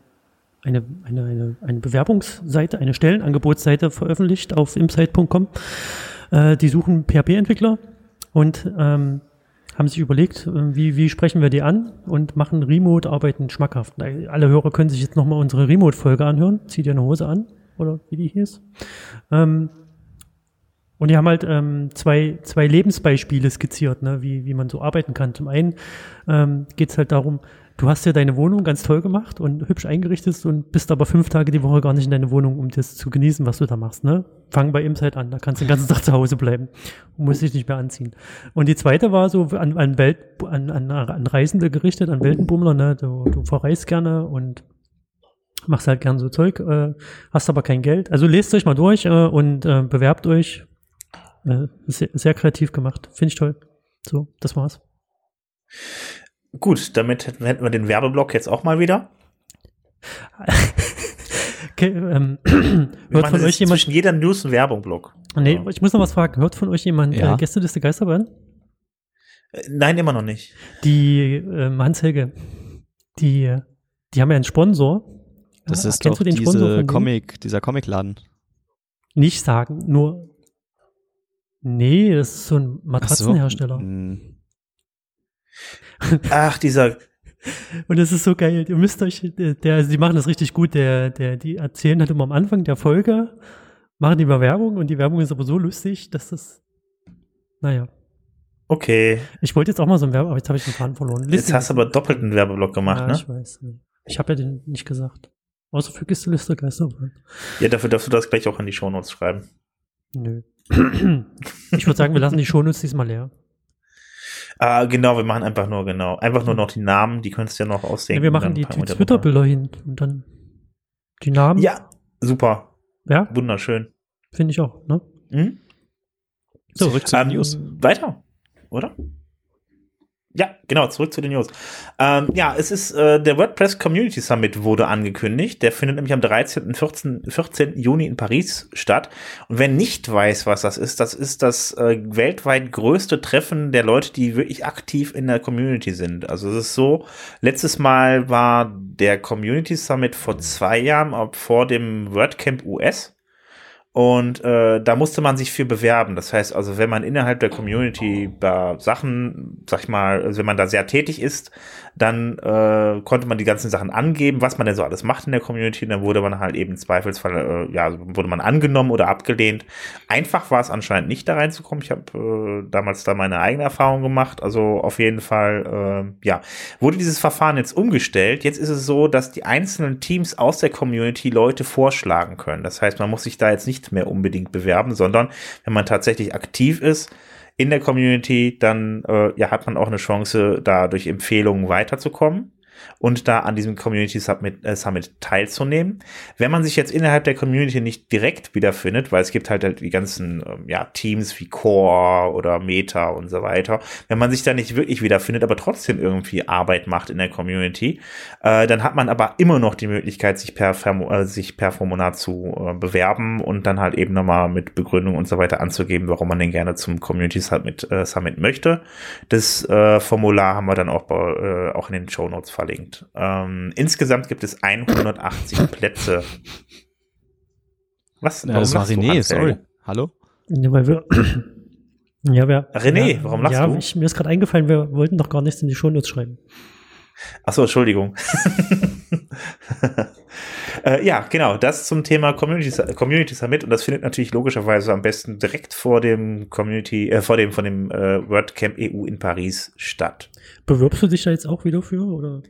eine, eine, eine, eine Bewerbungsseite, eine Stellenangebotsseite veröffentlicht auf imsite.com. Äh, die suchen PHP-Entwickler und ähm, haben sich überlegt, äh, wie, wie sprechen wir die an und machen Remote-Arbeiten schmackhaft. Alle Hörer können sich jetzt nochmal unsere Remote-Folge anhören. Zieht ihr eine Hose an oder wie die hieß. Ähm, und die haben halt ähm, zwei, zwei Lebensbeispiele skizziert, ne, wie, wie man so arbeiten kann. Zum einen ähm, geht es halt darum, du hast ja deine Wohnung ganz toll gemacht und hübsch eingerichtet und bist aber fünf Tage die Woche gar nicht in deine Wohnung, um das zu genießen, was du da machst. Ne? Fang bei Imside an, da kannst du den ganzen Tag zu Hause bleiben und musst dich nicht mehr anziehen. Und die zweite war so an, an, Welt, an, an, an Reisende gerichtet, an Weltenbummler, ne? du, du verreist gerne und machst halt gern so Zeug, äh, hast aber kein Geld. Also lest euch mal durch äh, und äh, bewerbt euch. Äh, sehr, sehr kreativ gemacht. Finde ich toll. So, das war's. Gut, damit hätten wir den Werbeblock jetzt auch mal wieder. Okay, ähm, hört von euch jemand. zwischen jeder News ein Werbeblock. Nee, ich muss noch was fragen. Hört von euch jemand Ja. äh, Gästeliste Geisterbahn? Äh, Nein, immer noch nicht. Die ähm, Hans-Helge, die, äh, die haben ja einen Sponsor. Das Ja, ist kennst doch du den Sponsor von diese denen? Comic, dieser Comicladen. Nicht sagen, nur. Nee, das ist so ein Matratzenhersteller. Ach, dieser. Und das ist so geil. Ihr müsst euch, der, der, die machen das richtig gut. Der, der, die erzählen halt immer am Anfang der Folge, machen die mal Werbung und die Werbung ist aber so lustig, dass das, naja. Okay. Ich wollte jetzt auch mal so ein Werbung, aber jetzt habe ich den Faden verloren. Jetzt hast du aber doppelt einen Werbeblock gemacht, ja, ne? Ich weiß. Ich habe ja den nicht gesagt. Außer für Gästeliste Geisterbahn. Ja, dafür darfst du das gleich auch in die Shownotes schreiben. Nö. ich würde sagen, wir lassen die Shownotes diesmal leer. Ah, genau, wir machen einfach nur, genau. Einfach nur noch die Namen, die könntest du ja noch ausdenken. Ja, wir machen die, die Twitter-Bilder hin und dann die Namen. Ja, super. Ja, Wunderschön. finde ich auch. Ne? Hm? So, Zurück zu Ähm, News. Weiter, oder? Ja, genau, zurück zu den News. Ähm, ja, es ist äh, der WordPress Community Summit wurde angekündigt. Der findet nämlich am 13. und 14, 14. Juni in Paris statt. Und wer nicht weiß, was das ist, das ist das äh, weltweit größte Treffen der Leute, die wirklich aktiv in der Community sind. Also es ist so, letztes Mal war der Community Summit vor zwei Jahren, vor dem WordCamp US. Und äh, da musste man sich für bewerben. Das heißt also, wenn man innerhalb der Community da Sachen, sag ich mal, also wenn man da sehr tätig ist, dann äh, konnte man die ganzen Sachen angeben, was man denn so alles macht in der Community. Und dann wurde man halt eben im Zweifelsfall, äh, ja, wurde man angenommen oder abgelehnt. Einfach war es anscheinend nicht da reinzukommen. Ich habe äh, damals da meine eigene Erfahrung gemacht. Also auf jeden Fall, äh, ja, wurde dieses Verfahren jetzt umgestellt. Jetzt ist es so, dass die einzelnen Teams aus der Community Leute vorschlagen können. Das heißt, man muss sich da jetzt nicht mehr unbedingt bewerben, sondern wenn man tatsächlich aktiv ist, in der Community, dann äh, ja, hat man auch eine Chance, da durch Empfehlungen weiterzukommen und da an diesem Community Summit, äh, Summit teilzunehmen. Wenn man sich jetzt innerhalb der Community nicht direkt wiederfindet, weil es gibt halt, halt die ganzen ähm, ja, Teams wie Core oder Meta und so weiter, wenn man sich da nicht wirklich wiederfindet, aber trotzdem irgendwie Arbeit macht in der Community, äh, dann hat man aber immer noch die Möglichkeit, sich per, äh, sich per Formular zu äh, bewerben und dann halt eben nochmal mit Begründung und so weiter anzugeben, warum man denn gerne zum Community Summit, äh, Summit möchte. Das äh, Formular haben wir dann auch, äh, auch in den Show Notes verlinkt verlinkt. Ähm, insgesamt gibt es 180 Plätze. Was? Ja, das war René, sorry. Hallo? Ja, weil wir. Ja, wir, René, ja, warum lachst ja, du? Ich, mir ist gerade eingefallen, wir wollten doch gar nichts in die Shownotes schreiben. Achso, Entschuldigung. äh, ja, genau, das zum Thema Community, Community Summit und das findet natürlich logischerweise am besten direkt vor dem Community, äh, vor dem von dem äh, WordCamp EU in Paris statt. Bewirbst du dich da jetzt auch wieder für oder?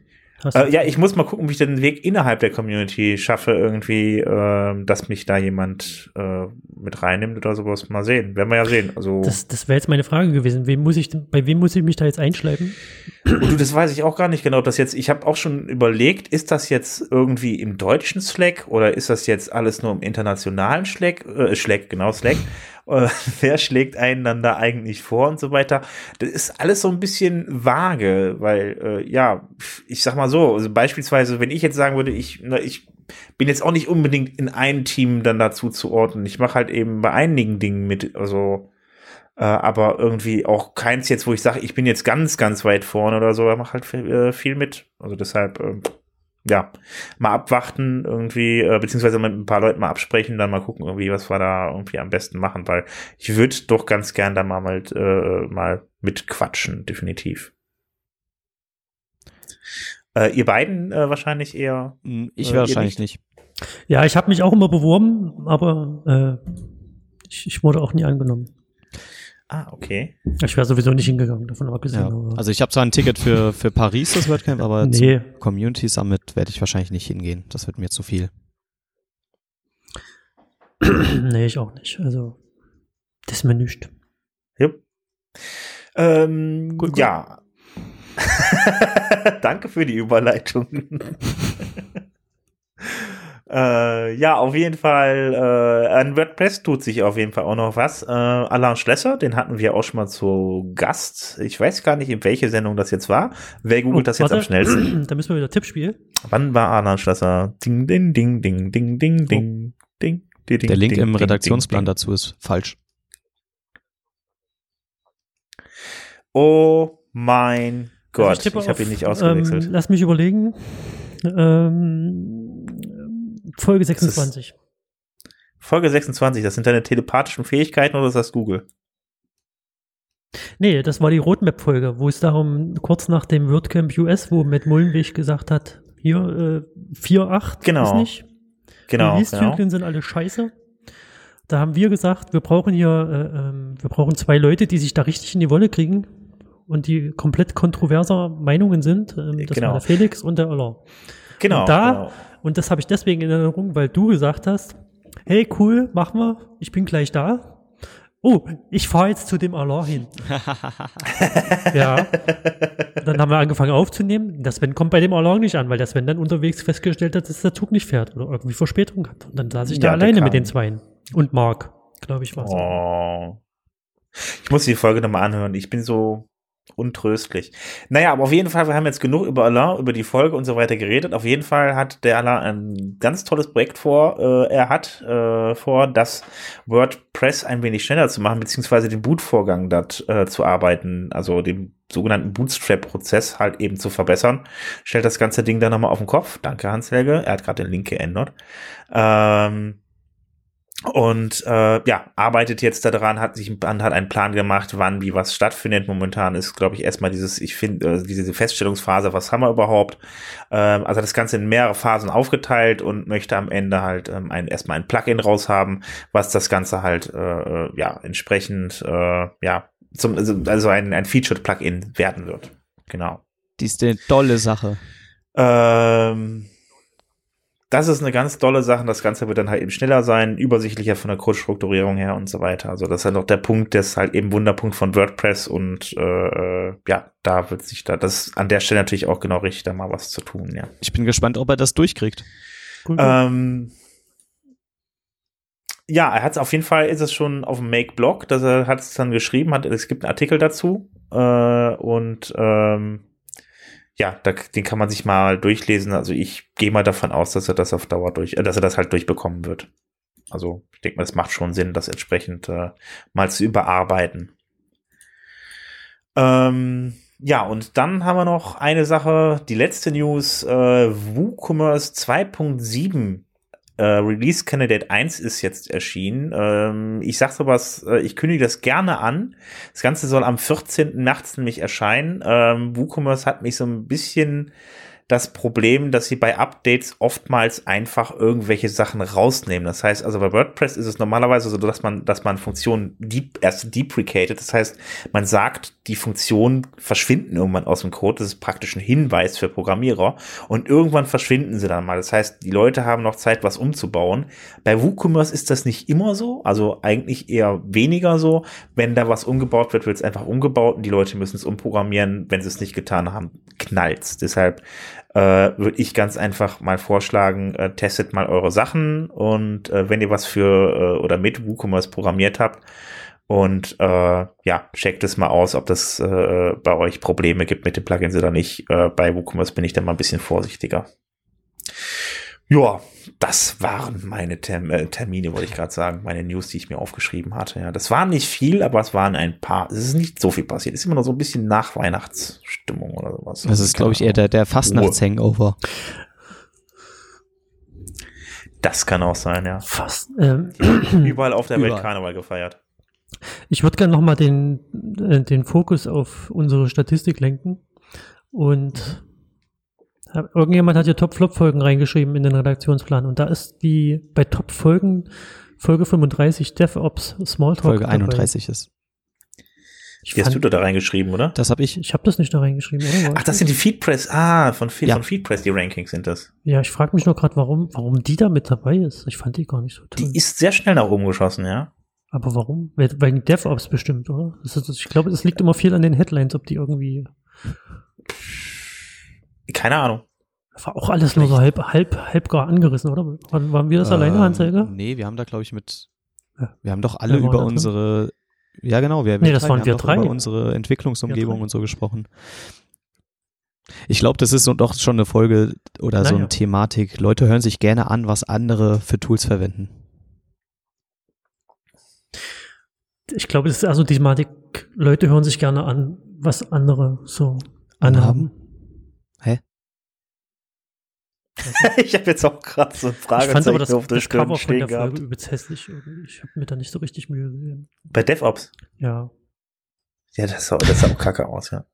Äh, ja, ich muss mal gucken, ob ich den Weg innerhalb der Community schaffe, irgendwie, äh, dass mich da jemand äh, mit reinnimmt oder sowas. Mal sehen. Werden wir ja sehen. Also das das wäre jetzt meine Frage gewesen. Wem muss ich, bei wem muss ich mich da jetzt einschleifen? Du, das weiß ich auch gar nicht genau. Das jetzt, ich habe auch schon überlegt, ist das jetzt irgendwie im deutschen Slack oder ist das jetzt alles nur im internationalen Slack? Äh, Slack, genau, Slack. Äh, wer schlägt einen dann da eigentlich vor und so weiter. Das ist alles so ein bisschen vage, weil, äh, ja, ich sag mal so, also beispielsweise, wenn ich jetzt sagen würde, ich, na, ich bin jetzt auch nicht unbedingt in ein Team dann dazu zu ordnen. Ich mache halt eben bei einigen Dingen mit, also äh, aber irgendwie auch keins jetzt, wo ich sage, ich bin jetzt ganz, ganz weit vorne oder so, er macht halt viel, äh, viel mit. Also deshalb, äh, ja, mal abwarten irgendwie, äh, beziehungsweise mit ein paar Leuten mal absprechen, dann mal gucken irgendwie, was wir da irgendwie am besten machen, weil ich würde doch ganz gern da mal, mal, äh, mal mitquatschen, definitiv. Äh, ihr beiden äh, wahrscheinlich eher. Hm, ich äh, wahrscheinlich nicht. Ja, ich habe mich auch immer beworben, aber äh, ich, ich wurde auch nie angenommen. Ah, okay. Ich wäre sowieso nicht hingegangen, davon abgesehen. Ja. Also ich habe zwar ein Ticket für, für Paris, das WordCamp, aber nee. zum Community Summit werde ich wahrscheinlich nicht hingehen. Das wird mir zu viel. nee, ich auch nicht. Also, das ist mir nicht. Jupp. Ähm, gut, gut. Ja. Danke für die Überleitung. Äh, ja, auf jeden Fall, äh, an WordPress tut sich auf jeden Fall auch noch was. Äh, Alain Schlesser, den hatten wir auch schon mal zu Gast. Ich weiß gar nicht, in welche Sendung das jetzt war. Wer googelt oh, das warte, jetzt am schnellsten? Da müssen wir wieder Tippspiel. Wann war Alain Schlesser? Ding, ding, ding, ding, ding, ding, ding, ding, ding. Der Link ding, im Redaktionsplan dazu ist falsch. Oh mein Gott, also ich, ich habe ihn nicht ausgewechselt. Ähm, lass mich überlegen. Ähm, Folge 26. Folge 26, das sind deine telepathischen Fähigkeiten oder ist das Google? Nee, das war die Roadmap-Folge, wo es darum, kurz nach dem WordCamp US, wo Matt Mullenweg gesagt hat, hier äh, 4.8 genau. ist nicht. Genau. Die Release-Zyklen genau. sind alle scheiße. Da haben wir gesagt, wir brauchen hier, äh, äh, wir brauchen zwei Leute, die sich da richtig in die Wolle kriegen und die komplett kontroverser Meinungen sind. Ähm, das genau. war der Felix und der Oller. Genau. Und da genau. Und das habe ich deswegen in Erinnerung, weil du gesagt hast, hey cool, machen wir, ich bin gleich da. Oh, ich fahre jetzt zu dem Allah hin. ja. Dann haben wir angefangen aufzunehmen. Das Sven kommt bei dem Allah nicht an, weil der Sven dann unterwegs festgestellt hat, dass der Zug nicht fährt oder irgendwie Verspätung hat. Und dann saß ich ja, da alleine mit den Zweien. Und Mark, glaube ich, war Oh. Ich muss die Folge nochmal anhören. Ich bin so untröstlich. Naja, aber auf jeden Fall, wir haben jetzt genug über Alain, über die Folge und so weiter geredet. Auf jeden Fall hat der Alain ein ganz tolles Projekt vor. Äh, er hat äh, vor, das WordPress ein wenig schneller zu machen, beziehungsweise den Bootvorgang dort äh, zu arbeiten, also den sogenannten Bootstrap-Prozess halt eben zu verbessern. Stellt das ganze Ding dann nochmal auf den Kopf. Danke, Hans-Helge. Er hat gerade den Link geändert. Ähm, und äh, ja, arbeitet jetzt daran, hat sich hat einen Plan gemacht, wann wie was stattfindet. Momentan ist, glaube ich, erstmal dieses, ich finde, äh, diese Feststellungsphase, was haben wir überhaupt? Ähm, also das Ganze in mehrere Phasen aufgeteilt und möchte am Ende halt ähm, ein, erstmal ein Plugin raus haben, was das Ganze halt äh, ja entsprechend äh, ja zum, also, also ein, ein Featured Plugin werden wird. Genau. Die ist eine tolle Sache. Ähm, das ist eine ganz tolle Sache. Das Ganze wird dann halt eben schneller sein, übersichtlicher von der Codestrukturierung her und so weiter. Also das ist halt noch der Punkt, der ist halt eben Wunderpunkt von WordPress und äh, ja, da wird sich da, das an der Stelle natürlich auch genau richtig, da mal was zu tun, ja. Ich bin gespannt, ob er das durchkriegt. Cool. Ähm, ja, er hat es auf jeden Fall, ist es schon auf dem Make-Blog, dass er hat es dann geschrieben, hat, es gibt einen Artikel dazu äh, und ähm, ja, da, den kann man sich mal durchlesen. Also ich gehe mal davon aus, dass er das auf Dauer durch, äh, dass er das halt durchbekommen wird. Also ich denke mal, es macht schon Sinn, das entsprechend äh, mal zu überarbeiten. Ähm, ja, und dann haben wir noch eine Sache, die letzte News, äh, WooCommerce 2.7 äh, Release Candidate 1 ist jetzt erschienen. Ähm, ich sag sowas, äh, ich kündige das gerne an. Das Ganze soll am 14. März nämlich erscheinen. Ähm, WooCommerce hat mich so ein bisschen das Problem, dass sie bei Updates oftmals einfach irgendwelche Sachen rausnehmen. Das heißt, also bei WordPress ist es normalerweise so, dass man, dass man Funktionen deep, erst deprecated. Das heißt, man sagt, die Funktionen verschwinden irgendwann aus dem Code. Das ist praktisch ein Hinweis für Programmierer. Und irgendwann verschwinden sie dann mal. Das heißt, die Leute haben noch Zeit, was umzubauen. Bei WooCommerce ist das nicht immer so. Also eigentlich eher weniger so. Wenn da was umgebaut wird, wird es einfach umgebaut und die Leute müssen es umprogrammieren. Wenn sie es nicht getan haben, knallt's. Deshalb äh, würde ich ganz einfach mal vorschlagen, äh, testet mal eure Sachen und äh, wenn ihr was für äh, oder mit WooCommerce programmiert habt und äh, ja, checkt es mal aus, ob das äh, bei euch Probleme gibt mit den Plugins oder nicht. Äh, bei WooCommerce bin ich dann mal ein bisschen vorsichtiger. Ja, das waren meine Term äh, Termine, wollte ich gerade sagen, meine News, die ich mir aufgeschrieben hatte. Ja, das waren nicht viel, aber es waren ein paar. Es ist nicht so viel passiert. Es ist immer noch so ein bisschen Nachweihnachtsstimmung oder sowas. Das ist, glaube ich, eher der, der Fastnachts-Hangover. Das kann auch sein, ja. Fast. Ähm, Überall auf der Überall. Welt Karneval gefeiert. Ich würde gerne nochmal den, äh, den Fokus auf unsere Statistik lenken. Und hab- irgendjemand hat hier Top-Flop-Folgen reingeschrieben in den Redaktionsplan. Und da ist die bei Top-Folgen Folge 35 DevOps Smalltalk. Folge dabei. 31 ist. Ich, Die hast du da reingeschrieben, oder? Das habe ich. ich habe das nicht da reingeschrieben, oder? Ach, das sind die Feedpress. Ah, von, Fe Ja. von Feedpress, die Rankings sind das. Ja, ich frage mich nur gerade, warum, warum die da mit dabei ist. Ich fand die gar nicht so toll. Die ist sehr schnell nach oben geschossen, ja. Aber warum? We- Wegen DevOps bestimmt, oder? Das ist, ich glaube, es liegt immer viel an den Headlines, ob die irgendwie. Keine Ahnung. War auch alles nur so halb, halb, halb gar angerissen, oder? Waren, waren wir das alleine, Hans Helge? Ähm, Nee, wir haben da, glaube ich, mit. Ja. Wir haben doch alle über da drin? unsere. Ja, genau. Wir, Nee, das waren haben wir doch drei. über unsere Entwicklungsumgebung Wir drei. und so gesprochen. Ich glaube, das ist so doch schon eine Folge oder so Naja. eine Thematik. Leute hören sich gerne an, was andere für Tools verwenden. Ich glaube, das ist also die Thematik, Leute hören sich gerne an, was andere so anhaben. Hä? ich habe jetzt auch gerade so ein Ich fand aber das, auf der das Cover von der gehabt. Folge übelst hässlich irgendwie. Ich habe mir da nicht so richtig Mühe gegeben. Bei DevOps. Ja, Ja, das sah, das sah auch kacke aus, ja.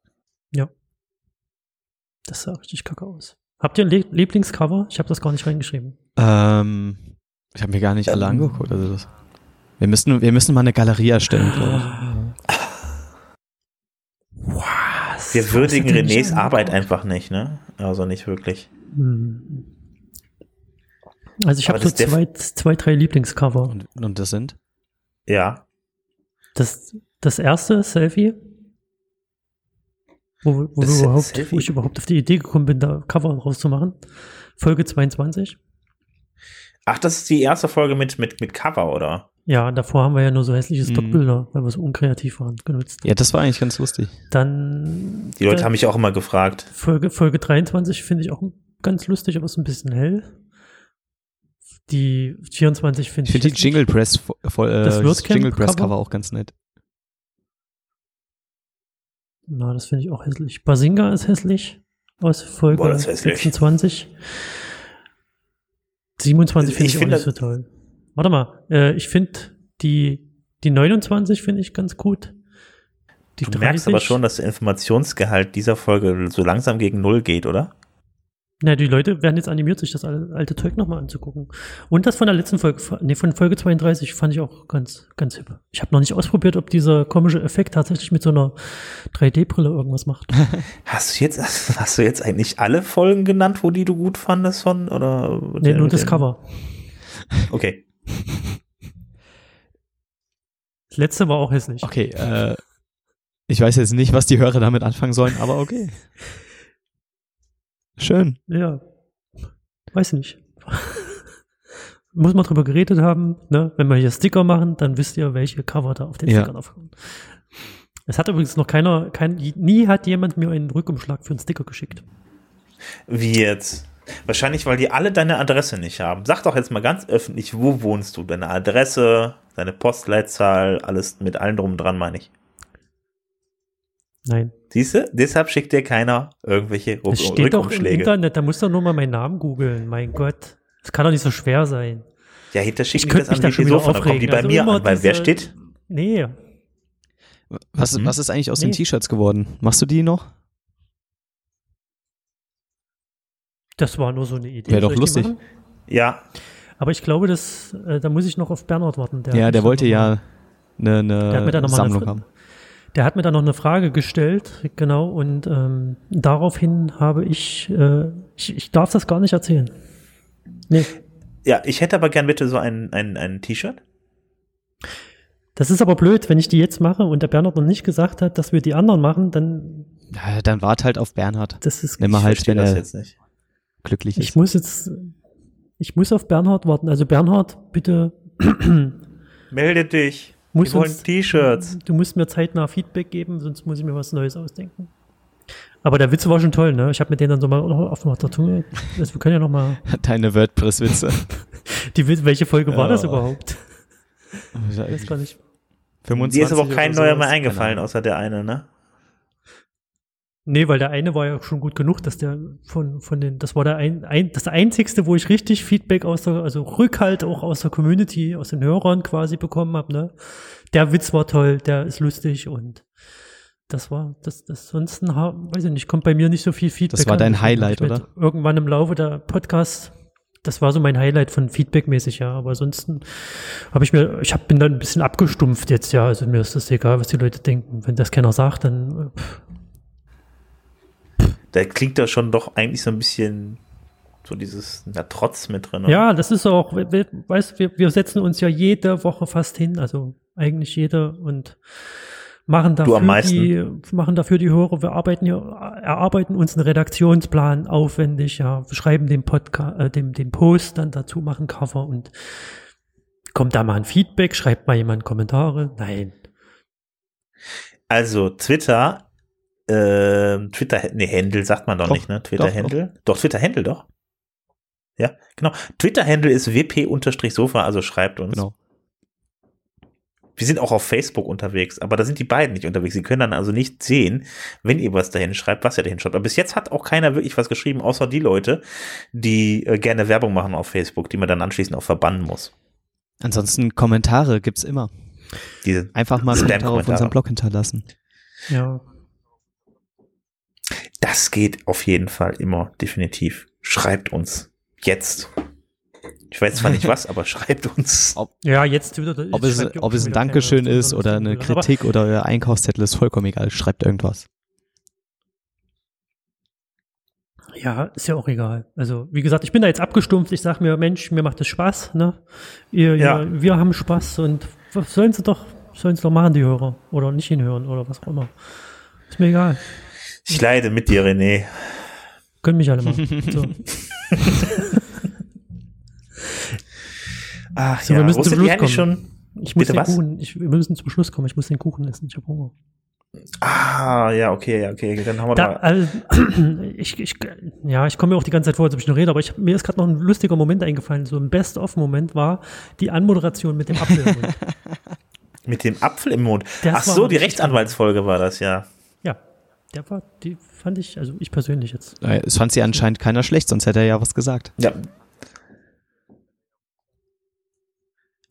das sah richtig kacke aus. Habt ihr ein Le Lieblingscover? Ich habe das gar nicht reingeschrieben. Ähm, ich habe mir gar nicht alle angeguckt. Also das, wir, müssen, wir müssen mal eine Galerie erstellen, glaube Was? Wir würdigen Renés Arbeit einfach nicht, ne? Also nicht wirklich. Hm. Also ich habe so zwei, zwei, drei Lieblingscover. Und, und das sind? Ja. Das, das erste Selfie, wo, wo, überhaupt, Selfie? wo ich überhaupt auf die Idee gekommen bin, da Cover rauszumachen. Folge 22. Ach, das ist die erste Folge mit, mit, mit Cover, oder? Ja, davor haben wir ja nur so hässliche Mhm. Stockbilder, weil wir so unkreativ waren, genutzt. Ja, das war eigentlich ganz lustig. Dann Die Leute da- haben mich auch immer gefragt. Folge, Folge 23 finde ich auch ganz lustig, aber ist ein bisschen hell. Die 24 finde Ich ich. finde die. Jingle Press, vo- voll, äh, Das das WordCamp Jingle Press Cover? Auch ganz nett. Na, das finde ich auch hässlich. Basinga ist hässlich. Aus Folge Boah, das ist hässlich. 26. 27 finde Ich ich, finde- auch nicht so toll. Warte mal, äh, ich finde die, die 29 finde ich ganz gut. Die du 30, merkst aber schon, dass der Informationsgehalt dieser Folge so langsam gegen Null geht, oder? Na, die Leute werden jetzt animiert, sich das alte Zeug nochmal anzugucken. Und das von der letzten Folge, nee, von Folge 32 fand ich auch ganz, ganz hip. Ich habe noch nicht ausprobiert, ob dieser komische Effekt tatsächlich mit so einer 3D-Brille irgendwas macht. Hast du jetzt, hast du jetzt eigentlich alle Folgen genannt, wo die du gut fandest von, oder? Nee, nur das Cover. Okay. Das letzte war auch hässlich. Okay, äh, ich weiß jetzt nicht, was die Hörer damit anfangen sollen, aber okay. Schön. Ja. Weiß nicht. Muss man drüber geredet haben, ne? Wenn wir hier Sticker machen, dann wisst ihr, welche Cover da auf den ja. Sticker drauf kommen. Es hat übrigens noch keiner, kein, nie hat jemand mir einen Rückumschlag für einen Sticker geschickt. Wie jetzt? Wahrscheinlich, weil die alle deine Adresse nicht haben. Sag doch jetzt mal ganz öffentlich, wo wohnst du? Deine Adresse, deine Postleitzahl, alles mit allen drum dran, meine ich. Nein. Siehst du? Deshalb schickt dir keiner irgendwelche Ruck Das steht doch im Internet, da musst du nur mal meinen Namen googeln. Mein Gott. Das kann doch nicht so schwer sein. Ja, hinter schicken das an die so von, kommen die bei also mir an, weil diese, wer steht? Nee. Was, mhm. was ist eigentlich aus nee. den T-Shirts geworden? Machst du die noch? Das war nur so eine Idee. Wäre doch lustig. Ja. Aber ich glaube, dass, äh, da muss ich noch auf Bernhard warten. Der ja, der wollte ja eine, eine Sammlung haben. Der hat mir dann noch eine Frage gestellt, genau, und ähm, daraufhin habe ich, äh, ich, ich darf das gar nicht erzählen. Nee. Ja, ich hätte aber gern bitte so ein, ein, ein T-Shirt. Das ist aber blöd, wenn ich die jetzt mache und der Bernhard noch nicht gesagt hat, dass wir die anderen machen, dann. Ja, dann wart halt auf Bernhard. Das ist Nimm mal halt, wenn er glücklich ist. Ich muss jetzt, ich muss auf Bernhard warten. Also Bernhard, bitte. Melde dich. Muss Wir wollen T-Shirts. Du musst mir zeitnah Feedback geben, sonst muss ich mir was Neues ausdenken. Aber der Witz war schon toll, ne? Ich habe mit denen dann so mal auf der Zunge. Also wir können ja noch mal. Deine WordPress-Witze. Die, welche Folge war das überhaupt? Ich weiß gar nicht. 25 Dir ist aber auch kein neuer mehr eingefallen, außer der eine, ne? Nee, weil der eine war ja schon gut genug, dass der von, von den, das war der ein, ein, das einzigste, wo ich richtig Feedback aus der, also Rückhalt auch aus der Community, aus den Hörern quasi bekommen habe, ne? Der Witz war toll, der ist lustig und das war, das, das sonst, weiß ich nicht, kommt bei mir nicht so viel Feedback. Das war dein Highlight, oder? Irgendwann im Laufe der Podcast, das war so mein Highlight von Feedback-mäßig, ja. Aber ansonsten habe ich mir, ich hab, bin dann ein bisschen abgestumpft jetzt, ja. Also mir ist das egal, was die Leute denken. Wenn das keiner sagt, dann pff, da klingt da schon doch eigentlich so ein bisschen so dieses na, Trotz mit drin. Ja, das ist auch, weißt wir, wir setzen uns ja jede Woche fast hin, also eigentlich jede und machen dafür die, machen dafür die Hörer, wir arbeiten ja, erarbeiten uns einen Redaktionsplan aufwendig, ja, schreiben den Podcast, äh, den, den Post dann dazu, machen Cover und kommt da mal ein Feedback, schreibt mal jemand Kommentare? Nein. Also Twitter äh, Twitter, nee, Handle sagt man doch, doch nicht, ne? Twitter-Handle. Doch, doch Twitter-Handle, doch. Ja, genau. Twitter-Handle ist wp-sofa, also schreibt uns. Genau. Wir sind auch auf Facebook unterwegs, aber da sind die beiden nicht unterwegs. Sie können dann also nicht sehen, wenn ihr was dahin schreibt, was ihr dahin schreibt. Aber bis jetzt hat auch keiner wirklich was geschrieben, außer die Leute, die äh, gerne Werbung machen auf Facebook, die man dann anschließend auch verbannen muss. Ansonsten Kommentare gibt's immer. Diese Einfach mal Kommentare auf unserem Blog hinterlassen. Ja. Das geht auf jeden Fall immer, definitiv. Schreibt uns. Jetzt. Ich weiß zwar nicht was, aber schreibt uns. Ob, ja, jetzt wieder. Ob es, ob es ein Dankeschön ist oder eine Kritik oder euer Einkaufszettel ist vollkommen egal. Schreibt irgendwas. Ja, ist ja auch egal. Also, wie gesagt, ich bin da jetzt abgestumpft. Ich sag mir, Mensch, mir macht das Spaß, ne? Ihr, ja. Ihr, wir haben Spaß und was sollen sie doch, sollen sie doch machen, die Hörer. Oder nicht hinhören oder was auch immer. Ist mir egal. Ich leide mit dir, René. Können mich alle machen. So. Ach so, ja, wir müssen zum Schluss kommen. Schon? Ich muss Bitte den was? Kuchen, ich, wir müssen zum Schluss kommen. Ich muss den Kuchen essen. Ich habe Hunger. Ah, ja, okay, okay, dann haben wir da. Also, ich, ich, ja, ich komme mir auch die ganze Zeit vor, als ob ich noch rede, aber ich, mir ist gerade noch ein lustiger Moment eingefallen. So ein Best-of-Moment war die Anmoderation mit dem Apfel im Mund. mit dem Apfel im Mund? Das Ach so, die Rechtsanwaltsfolge war das, ja. Ja, der war, die fand ich, also ich persönlich jetzt. Es fand sie anscheinend keiner schlecht, sonst hätte er ja was gesagt. Ja.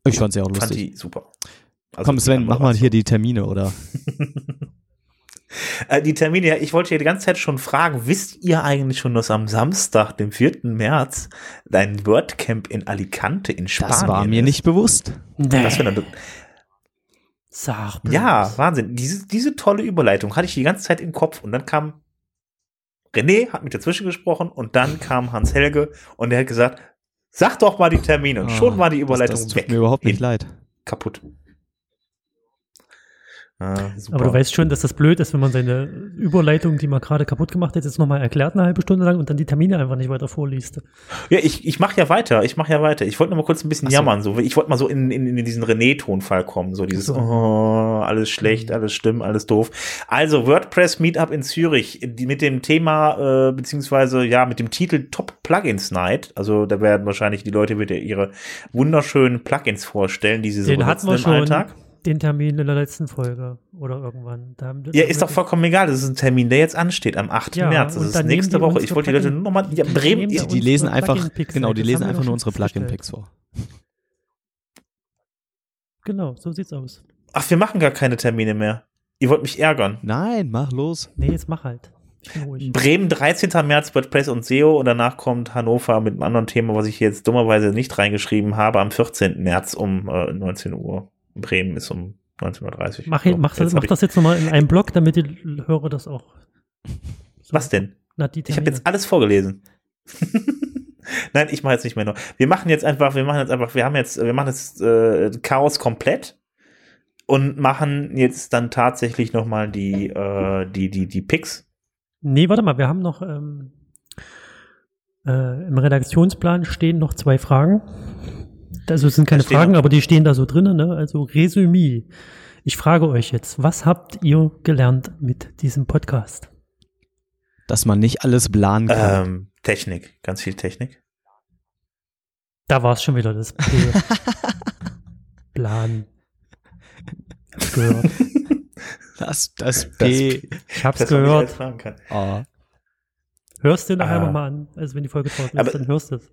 Ich fand sie auch Fand lustig. die super. Also Komm, Sven, mach mal hier die Termine, oder? Äh, die Termine, ja, ich wollte hier die ganze Zeit schon fragen, wisst ihr eigentlich schon, dass am Samstag, dem 4. März, ein WordCamp in Alicante in Spanien Das war mir ist? nicht bewusst. Das wäre dann, Sag bloß. ja, Wahnsinn. Diese, diese tolle Überleitung hatte ich die ganze Zeit im Kopf und dann kam René, hat mich dazwischen gesprochen und dann kam Hans Helge und der hat gesagt, sag doch mal die Termine und schon Ah, war die das- Überleitung das, tut weg. mir überhaupt nicht leid. Kaputt. Ah, super. Aber du weißt schon, dass das blöd ist, wenn man seine Überleitung, die man gerade kaputt gemacht hat, jetzt nochmal erklärt eine halbe Stunde lang und dann die Termine einfach nicht weiter vorliest. Ja, ich, ich mache ja weiter, ich mache ja weiter. Ich wollte nur mal kurz ein bisschen so. jammern. So. Ich wollte mal so in, in, in diesen René-Tonfall kommen. So dieses, So. oh, alles schlecht, alles schlimm, alles doof. Also WordPress Meetup in Zürich die, mit dem Thema, äh, beziehungsweise ja, mit dem Titel Top Plugins Night. Also da werden wahrscheinlich die Leute wieder ihre wunderschönen Plugins vorstellen, die sie so Den hatten benutzen im schon, Alltag. Den Termin in der letzten Folge oder irgendwann. Ja, ist doch vollkommen egal. Das ist ein Termin, der jetzt ansteht, am 8. Ja, März. Das ist nächste Woche. Ich wollte die Leute nur noch mal, ja, Bremen, Die, die lesen einfach, genau, die das lesen einfach nur unsere Plugin-Picks vor. Genau, so sieht's aus. Ach, wir machen gar keine Termine mehr. Ihr wollt mich ärgern. Nein, mach los. Nee, jetzt mach halt. Bremen 13. März WordPress und SEO und danach kommt Hannover mit einem anderen Thema, was ich hier jetzt dummerweise nicht reingeschrieben habe, am 14. März um äh, 19 Uhr. Bremen ist um 19.30 Uhr. Mach, So, mach, jetzt mach das jetzt nochmal in einem Blog, damit die Hörer das auch. So- Was denn? Na, Ich habe jetzt alles vorgelesen. Nein, ich mache jetzt nicht mehr nur. Wir machen jetzt einfach, wir machen jetzt einfach, wir haben jetzt, wir machen jetzt äh, Chaos komplett und machen jetzt dann tatsächlich noch mal die, äh, die, die, die Picks. Nee, warte mal, wir haben noch ähm, äh, im Redaktionsplan stehen noch zwei Fragen. Also es sind keine Fragen, aber die stehen da so drinnen, ne? Also Resümee. Ich frage euch jetzt, was habt ihr gelernt mit diesem Podcast? Dass man nicht alles planen kann. Ähm, Technik, ganz viel Technik. Da war es schon wieder das P. Plan. Hab's gehört. Das, das Das- P. Ich hab's alles gehört. fragen kann. A. Hörst du nachher Ah. nochmal an. Also wenn die Folge draußen ist, dann hörst du es.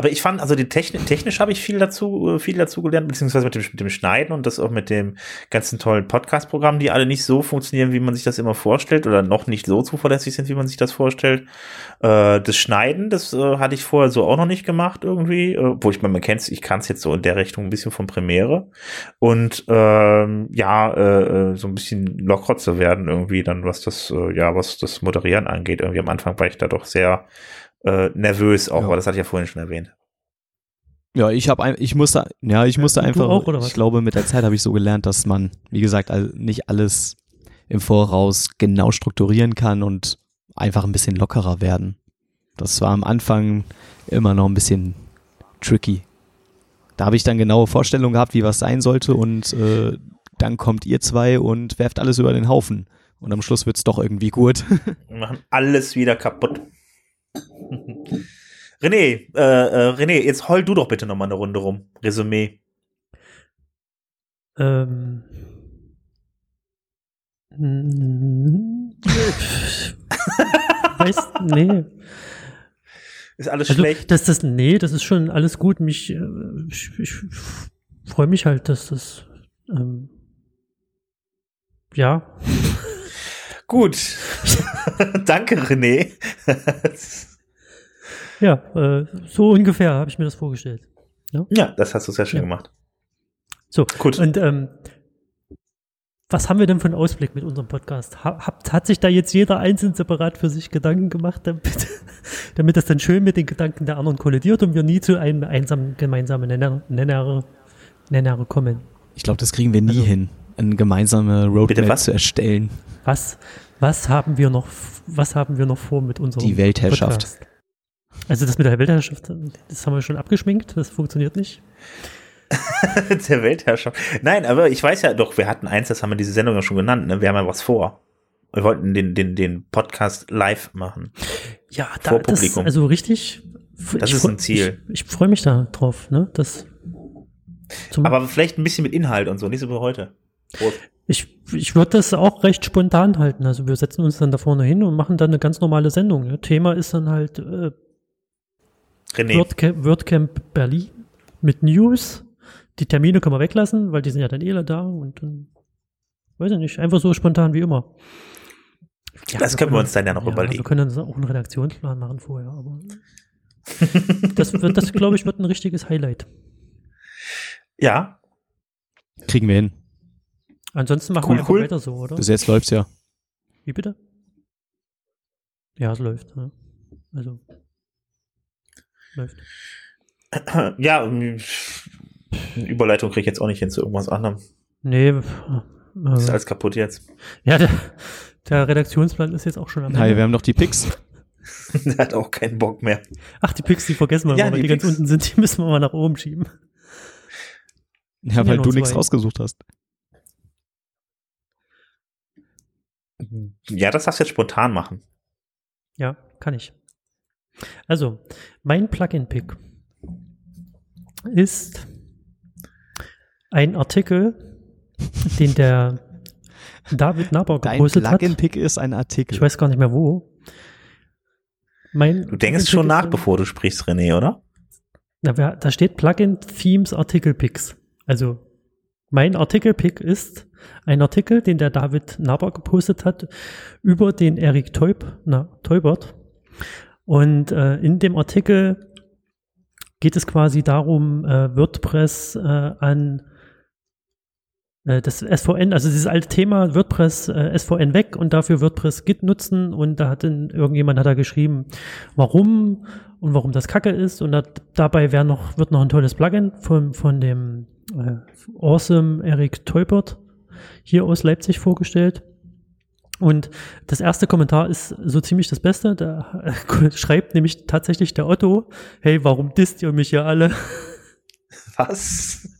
Aber ich fand, also die Technik, technisch habe ich viel dazu, äh, viel dazu gelernt, beziehungsweise mit dem, mit dem Schneiden und das auch mit dem ganzen tollen Podcast-Programm, die alle nicht so funktionieren, wie man sich das immer vorstellt oder noch nicht so zuverlässig sind, wie man sich das vorstellt. Äh, das Schneiden, das äh, hatte ich vorher so auch noch nicht gemacht irgendwie, äh, wo ich, man kennt ich kann es jetzt so in der Richtung ein bisschen von Premiere und ähm, ja, äh, äh, so ein bisschen lockerer zu werden irgendwie dann, was das, äh, ja, was das Moderieren angeht. Irgendwie am Anfang war ich da doch sehr äh, nervös auch, Ja. aber das hatte ich ja vorhin schon erwähnt. Ja, ich habe ich musste ja, ich musste du einfach auch, oder was? ich glaube mit der Zeit habe ich so gelernt, dass man wie gesagt all- nicht alles im Voraus genau strukturieren kann und einfach ein bisschen lockerer werden. Das war am Anfang immer noch ein bisschen tricky. Da habe ich dann genaue Vorstellungen gehabt, wie was sein sollte und äh, dann kommt ihr zwei und werft alles über den Haufen und am Schluss wird's doch irgendwie gut. Wir machen alles wieder kaputt. René, äh, äh, René, jetzt heul du doch bitte noch mal eine Runde rum. Resümee. Ähm. Weißt, nee. Ist alles Also, schlecht? das, das, nee, das ist schon alles gut. Mich, äh, ich, ich freue mich halt, dass das, ähm, ja, Gut. Danke, René. Ja, äh, so ungefähr habe ich mir das vorgestellt. ja, das hast du sehr schön Ja. gemacht. So, Gut. und ähm, was haben wir denn für einen Ausblick mit unserem Podcast? Ha, hat, hat sich da jetzt jeder einzeln separat für sich Gedanken gemacht, damit, damit das dann schön mit den Gedanken der anderen kollidiert und wir nie zu einem einsamen gemeinsamen Nenner, Nenner, Nenner kommen? Ich glaube, das kriegen wir nie Also- hin, eine gemeinsame Bitte Roadmap was? zu erstellen. Was, was haben wir noch, was haben wir noch vor mit unserem Die Weltherrschaft. Podcast? Also das mit der Weltherrschaft, das haben wir schon abgeschminkt, das funktioniert nicht. der Weltherrschaft. Nein, aber ich weiß ja doch, wir hatten eins, das haben wir diese Sendung ja schon genannt, ne? Wir haben ja was vor. Wir wollten den, den, den Podcast live machen. Ja, Vor da, das, Publikum. also richtig. Das ich ist ein Ziel. Ich, ich freue mich da drauf, ne? Das Aber vielleicht ein bisschen mit Inhalt und so, nicht so wie heute. Prost. ich, ich würde das auch recht spontan halten. Also wir setzen uns dann da vorne hin und machen dann eine ganz normale Sendung. Ne? Thema ist dann halt äh, René. WordCamp, WordCamp Berlin mit News, die Termine können wir weglassen, weil die sind ja dann eh da und dann, weiß ich nicht, einfach so spontan wie immer. Ja, das können wir uns dann ja noch ja, überlegen. Wir können uns auch einen Redaktionsplan machen vorher, aber das wird, das glaube ich, wird ein richtiges Highlight. Ja. Kriegen wir hin. Ansonsten machen cool, wir cool. weiter so, oder? Bis jetzt läuft's ja. Wie bitte? Ja, es läuft. Ja. Also. Läuft. Ja, Überleitung kriege ich jetzt auch nicht hin zu irgendwas anderem. Nee. Äh, ist alles kaputt jetzt. Ja, der, der Redaktionsplan ist jetzt auch schon am Ende. Nein, wir haben noch die Picks. der hat auch keinen Bock mehr. Ach, die Picks, die vergessen wir ja, mal, weil die, die ganz unten sind, die müssen wir mal nach oben schieben. Ja, weil du nichts rausgesucht hast. Ja, das darfst du jetzt spontan machen. Ja, kann ich. Also, mein Plugin-Pick ist ein Artikel, den der David Naber gepostet Dein hat. Plugin-Pick ist ein Artikel. Ich weiß gar nicht mehr wo. Mein du denkst schon nach, bevor du sprichst, René, oder? Da, da steht Plugin Themes Artikel Picks. Also mein Artikel-Pick ist ein Artikel, den der David Naber gepostet hat über den Erik Teub, na, Teubert. Und äh, in dem Artikel geht es quasi darum, äh, WordPress äh, an äh, das SVN, also dieses alte Thema WordPress äh, SVN weg und dafür WordPress Git nutzen und da hat dann irgendjemand hat da geschrieben, warum und warum das Kacke ist und dat, dabei wäre noch wird noch ein tolles Plugin von von dem äh, Awesome Eric Teubert hier aus Leipzig vorgestellt. Und das erste Kommentar ist so ziemlich das Beste. Da schreibt nämlich tatsächlich der Otto, hey, warum disst ihr mich ja alle? Was?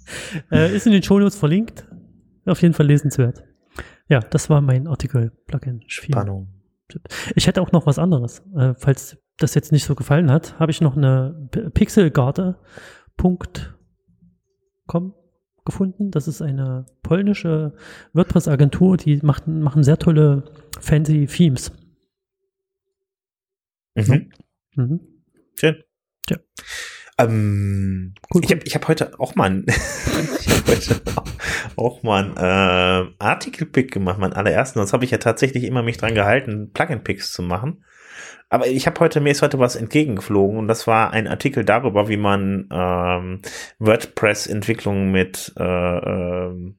Äh, ist in den Shownotes verlinkt. Auf jeden Fall lesenswert. Ja, das war mein Artikel Plugin. Spannung. Ich hätte auch noch was anderes. Äh, falls das jetzt nicht so gefallen hat, habe ich noch eine Pixelgarde.com gefunden. Das ist eine polnische WordPress-Agentur, die macht, machen sehr tolle fancy Themes. Mhm. Mhm. Schön. Ja. Ähm, cool, ich habe ich hab heute auch mal ich hab heute auch mal ein äh, Artikel-Pick gemacht, mein allerersten. Das habe ich ja tatsächlich immer mich dran gehalten, Plugin-Picks zu machen. Aber ich habe heute, mir ist heute was entgegengeflogen und das war ein Artikel darüber, wie man ähm, WordPress-Entwicklung mit, äh, äh,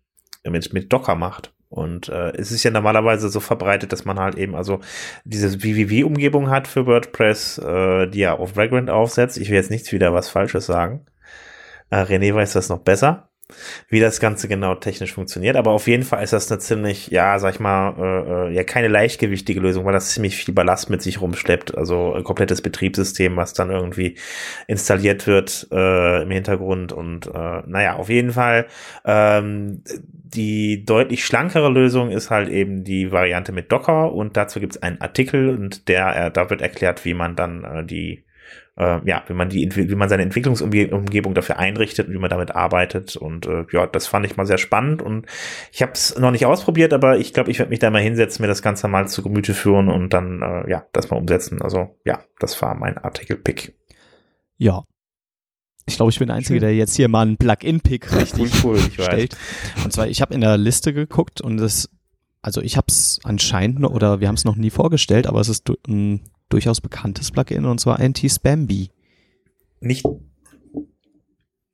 mit, mit Docker macht. Und äh, es ist ja normalerweise so verbreitet, dass man halt eben also diese VVV-Umgebung hat für WordPress, äh, die ja auf Vagrant aufsetzt. Ich will jetzt nichts wieder was Falsches sagen. Äh, René weiß das noch besser wie das Ganze genau technisch funktioniert. Aber auf jeden Fall ist das eine ziemlich, ja, sag ich mal, äh, äh, ja, keine leichtgewichtige Lösung, weil das ziemlich viel Ballast mit sich rumschleppt. Also ein komplettes Betriebssystem, was dann irgendwie installiert wird äh, im Hintergrund. Und äh, naja, auf jeden Fall ähm, die deutlich schlankere Lösung ist halt eben die Variante mit Docker und dazu gibt es einen Artikel und der, äh, da wird erklärt, wie man dann äh, die äh, ja, wie man die, wie man seine Entwicklungsumgebung dafür einrichtet und wie man damit arbeitet. Und äh, ja, das fand ich mal sehr spannend. Und ich habe es noch nicht ausprobiert, aber ich glaube, ich werde mich da mal hinsetzen, mir das Ganze mal zu Gemüte führen und dann äh, ja, das mal umsetzen. Also ja, das war mein Artikel-Pick. Ja, ich glaube, ich bin der Einzige, der jetzt hier mal einen Plug-in-Pick richtig cool, stellt. Und zwar, ich habe in der Liste geguckt und das, also ich habe es anscheinend noch, oder wir haben es noch nie vorgestellt, aber es ist ein durchaus bekanntes Plugin und zwar Anti-Spamby. Nicht.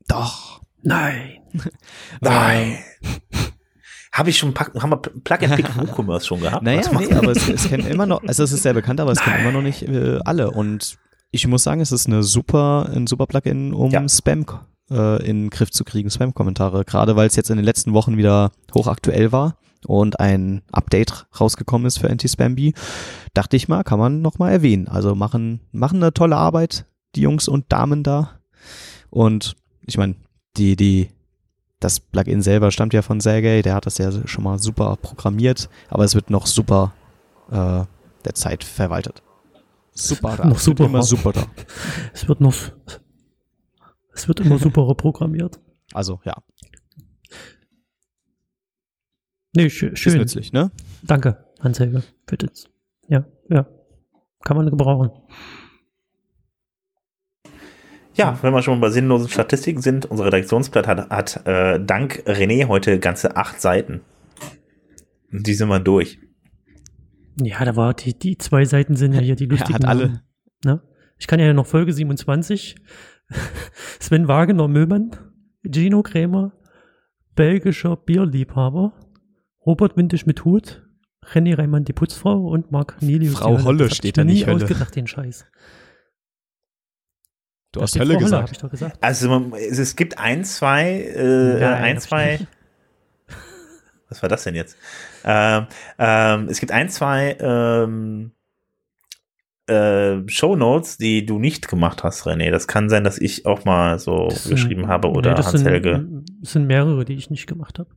Doch. Nein. Nein. Habe ich schon haben wir Plugin Pick WooCommerce schon gehabt? Naja, nee, aber es, es kennen immer noch, also es ist sehr bekannt, aber es kennen immer noch nicht äh, alle. Und ich muss sagen, es ist eine super, ein super Plugin, um ja. Spam äh, in den Griff zu kriegen, Spam-Kommentare. Gerade weil es jetzt in den letzten Wochen wieder hochaktuell war und ein Update rausgekommen ist für Anti-Spamby, dachte ich mal, kann man nochmal erwähnen. Also machen, machen eine tolle Arbeit, die Jungs und Damen da. Und ich meine, die, die, das Plugin selber stammt ja von Sergey, der hat das ja schon mal super programmiert, aber es wird noch super äh, der Zeit verwaltet. Super da. Noch super. Immer super da. Es wird noch, es wird immer super programmiert. Also, ja. Nee, schön. Ist nützlich, ne? Danke, Hans-Helge, für das. Ja, ja. Kann man gebrauchen. Ja, wenn wir schon bei sinnlosen Statistiken sind, unser Redaktionsblatt hat, hat äh, dank René heute ganze acht Seiten. Und die sind wir durch. Ja, da war die, die zwei Seiten sind ja hier die lustigen. hat alle. Ne? Ich kann ja noch Folge 27. Sven Wagener Müllmann, Gino Krämer, belgischer Bierliebhaber, Robert Windisch mit Hut, René Reimann die Putzfrau und Marc Nilius. Frau die Holle steht ich da mir nie nicht Hölle. ausgedacht, den Scheiß. Du hast Hölle gesagt. ich doch gesagt. Also man- es, es gibt ein, zwei, äh, Nein, ein, ich zwei. nicht. Was war das denn jetzt? Ähm, ähm, es gibt ein, zwei ähm, äh, Shownotes, die du nicht gemacht hast, René. Das kann sein, dass ich auch mal so Das sind- geschrieben habe nee, oder das Hans sind, Helge. Das sind mehrere, die ich nicht gemacht habe.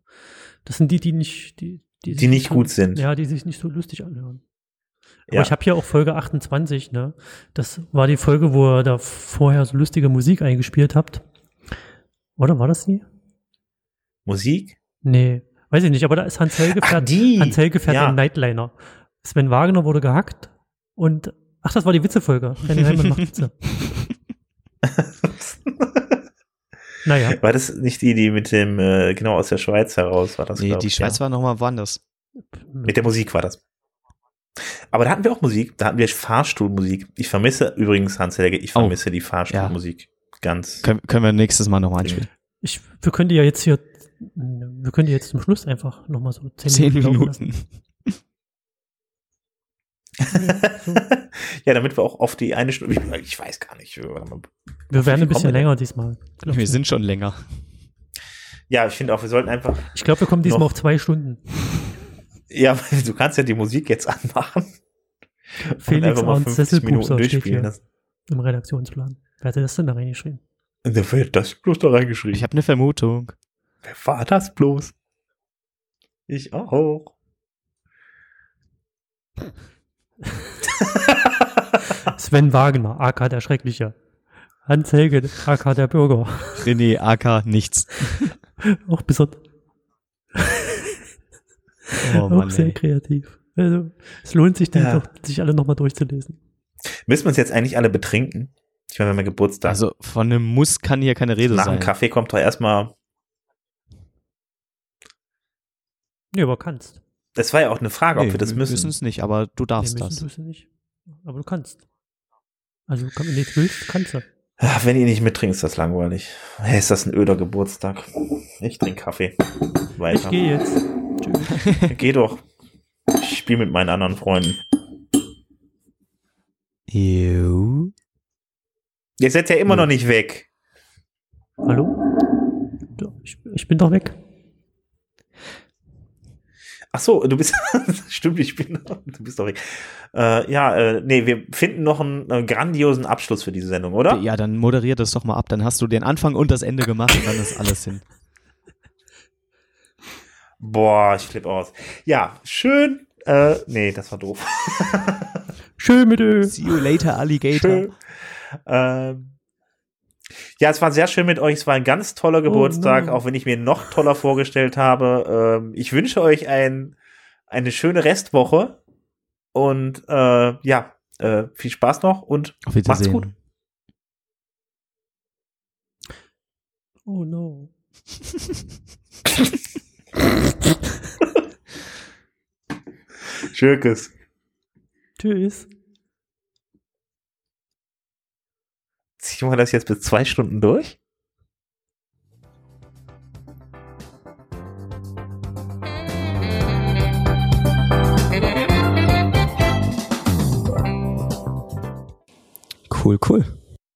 Das sind die, die nicht, die, Die sich nicht gut sind. Ja, die sich nicht so lustig anhören. Aber Ja. ich habe hier auch Folge 28, ne? Das war die Folge, wo ihr da vorher so lustige Musik eingespielt habt. Oder war das die? Musik? Nee, weiß ich nicht, aber da ist Hans Helge Ach, fährt, die. Hans Helge fährt Ja. den Nightliner. Sven Wagner wurde gehackt und ach, das war die Witzefolge. René Heimann macht Witze. Naja, War das nicht die, die mit dem, äh, genau aus der Schweiz heraus war das? Nee, die ich, Schweiz ja. war nochmal woanders. Mit der Musik war das. Aber da hatten wir auch Musik, da hatten wir Fahrstuhlmusik. Ich vermisse übrigens, Hans Helge, ich Oh. vermisse die Fahrstuhlmusik. Ganz. Können, können wir nächstes Mal nochmal einspielen. ich, wir können die ja jetzt hier, wir können die jetzt zum Schluss einfach nochmal so zehn, Zehn Minuten. Minuten. ja, damit wir auch auf die eine Stunde, ich, ich weiß gar nicht. Wir werden ein bisschen denn? länger diesmal. Wir ich. sind schon länger. Ja, ich finde auch, wir sollten einfach, Ich glaube, wir kommen diesmal Noch. auf zwei Stunden. ja, du kannst ja die Musik jetzt anmachen. und Felix einfach mal Arndt 50 Minuten durchspielen hier lassen. im Redaktionsplan. Wer hatte das denn da reingeschrieben? Und Wer wird das bloß da reingeschrieben? Ich habe eine Vermutung. Wer war das bloß? Ich auch. Sven Wagner, AK der Schreckliche. Hans Helge, AK der Bürger. René, AK, nichts. Auch besonders, Oh auch Mann, sehr ey. kreativ. Also, es lohnt sich, die Ja. doch, sich alle nochmal durchzulesen. Müssen wir uns jetzt eigentlich alle betrinken? Ich meine, wir haben ja Geburtstag. Also von einem Muss kann hier keine Rede Nach dem sein. Kaffee kommt doch erstmal. Nee, aber kannst. Das war ja auch eine Frage, ob Nee, wir das müssen. müssen es nicht, aber du darfst müssen das. du nicht. Aber du kannst. Also, wenn du nicht willst, kannst du. Ach, wenn ihr nicht mittrinkt, ist das langweilig. Hey, ist das ein öder Geburtstag? Ich trinke Kaffee. Ich Weiter. gehe jetzt. Tschüss. Geh doch. Ich spiele mit meinen anderen Freunden. Jo. Ihr seid ja immer noch nicht weg. Hallo? Ich, ich bin doch weg. Ach so, du bist. Stimmt, ich bin. Du bist doch weg. Äh, ja, äh, nee, wir finden noch einen, äh, grandiosen Abschluss für diese Sendung, oder? Ja, dann moderier das doch mal ab. Dann hast du den Anfang und das Ende gemacht und dann ist alles hin. Boah, ich flippe aus. Ja, schön. Äh, nee, das war doof. Schön mit Ö. See you later, Alligator. Schön. Ähm, ja, es war sehr schön mit euch. Es war ein ganz toller Geburtstag, no. auch wenn ich mir noch toller vorgestellt habe. Ähm, ich wünsche euch ein, eine schöne Restwoche und äh, ja, äh, viel Spaß noch und Auf macht's Wiedersehen. gut. Oh no. Tschüss. Tschüss. Ziehen wir das jetzt bis zwei Stunden durch? Cool, cool.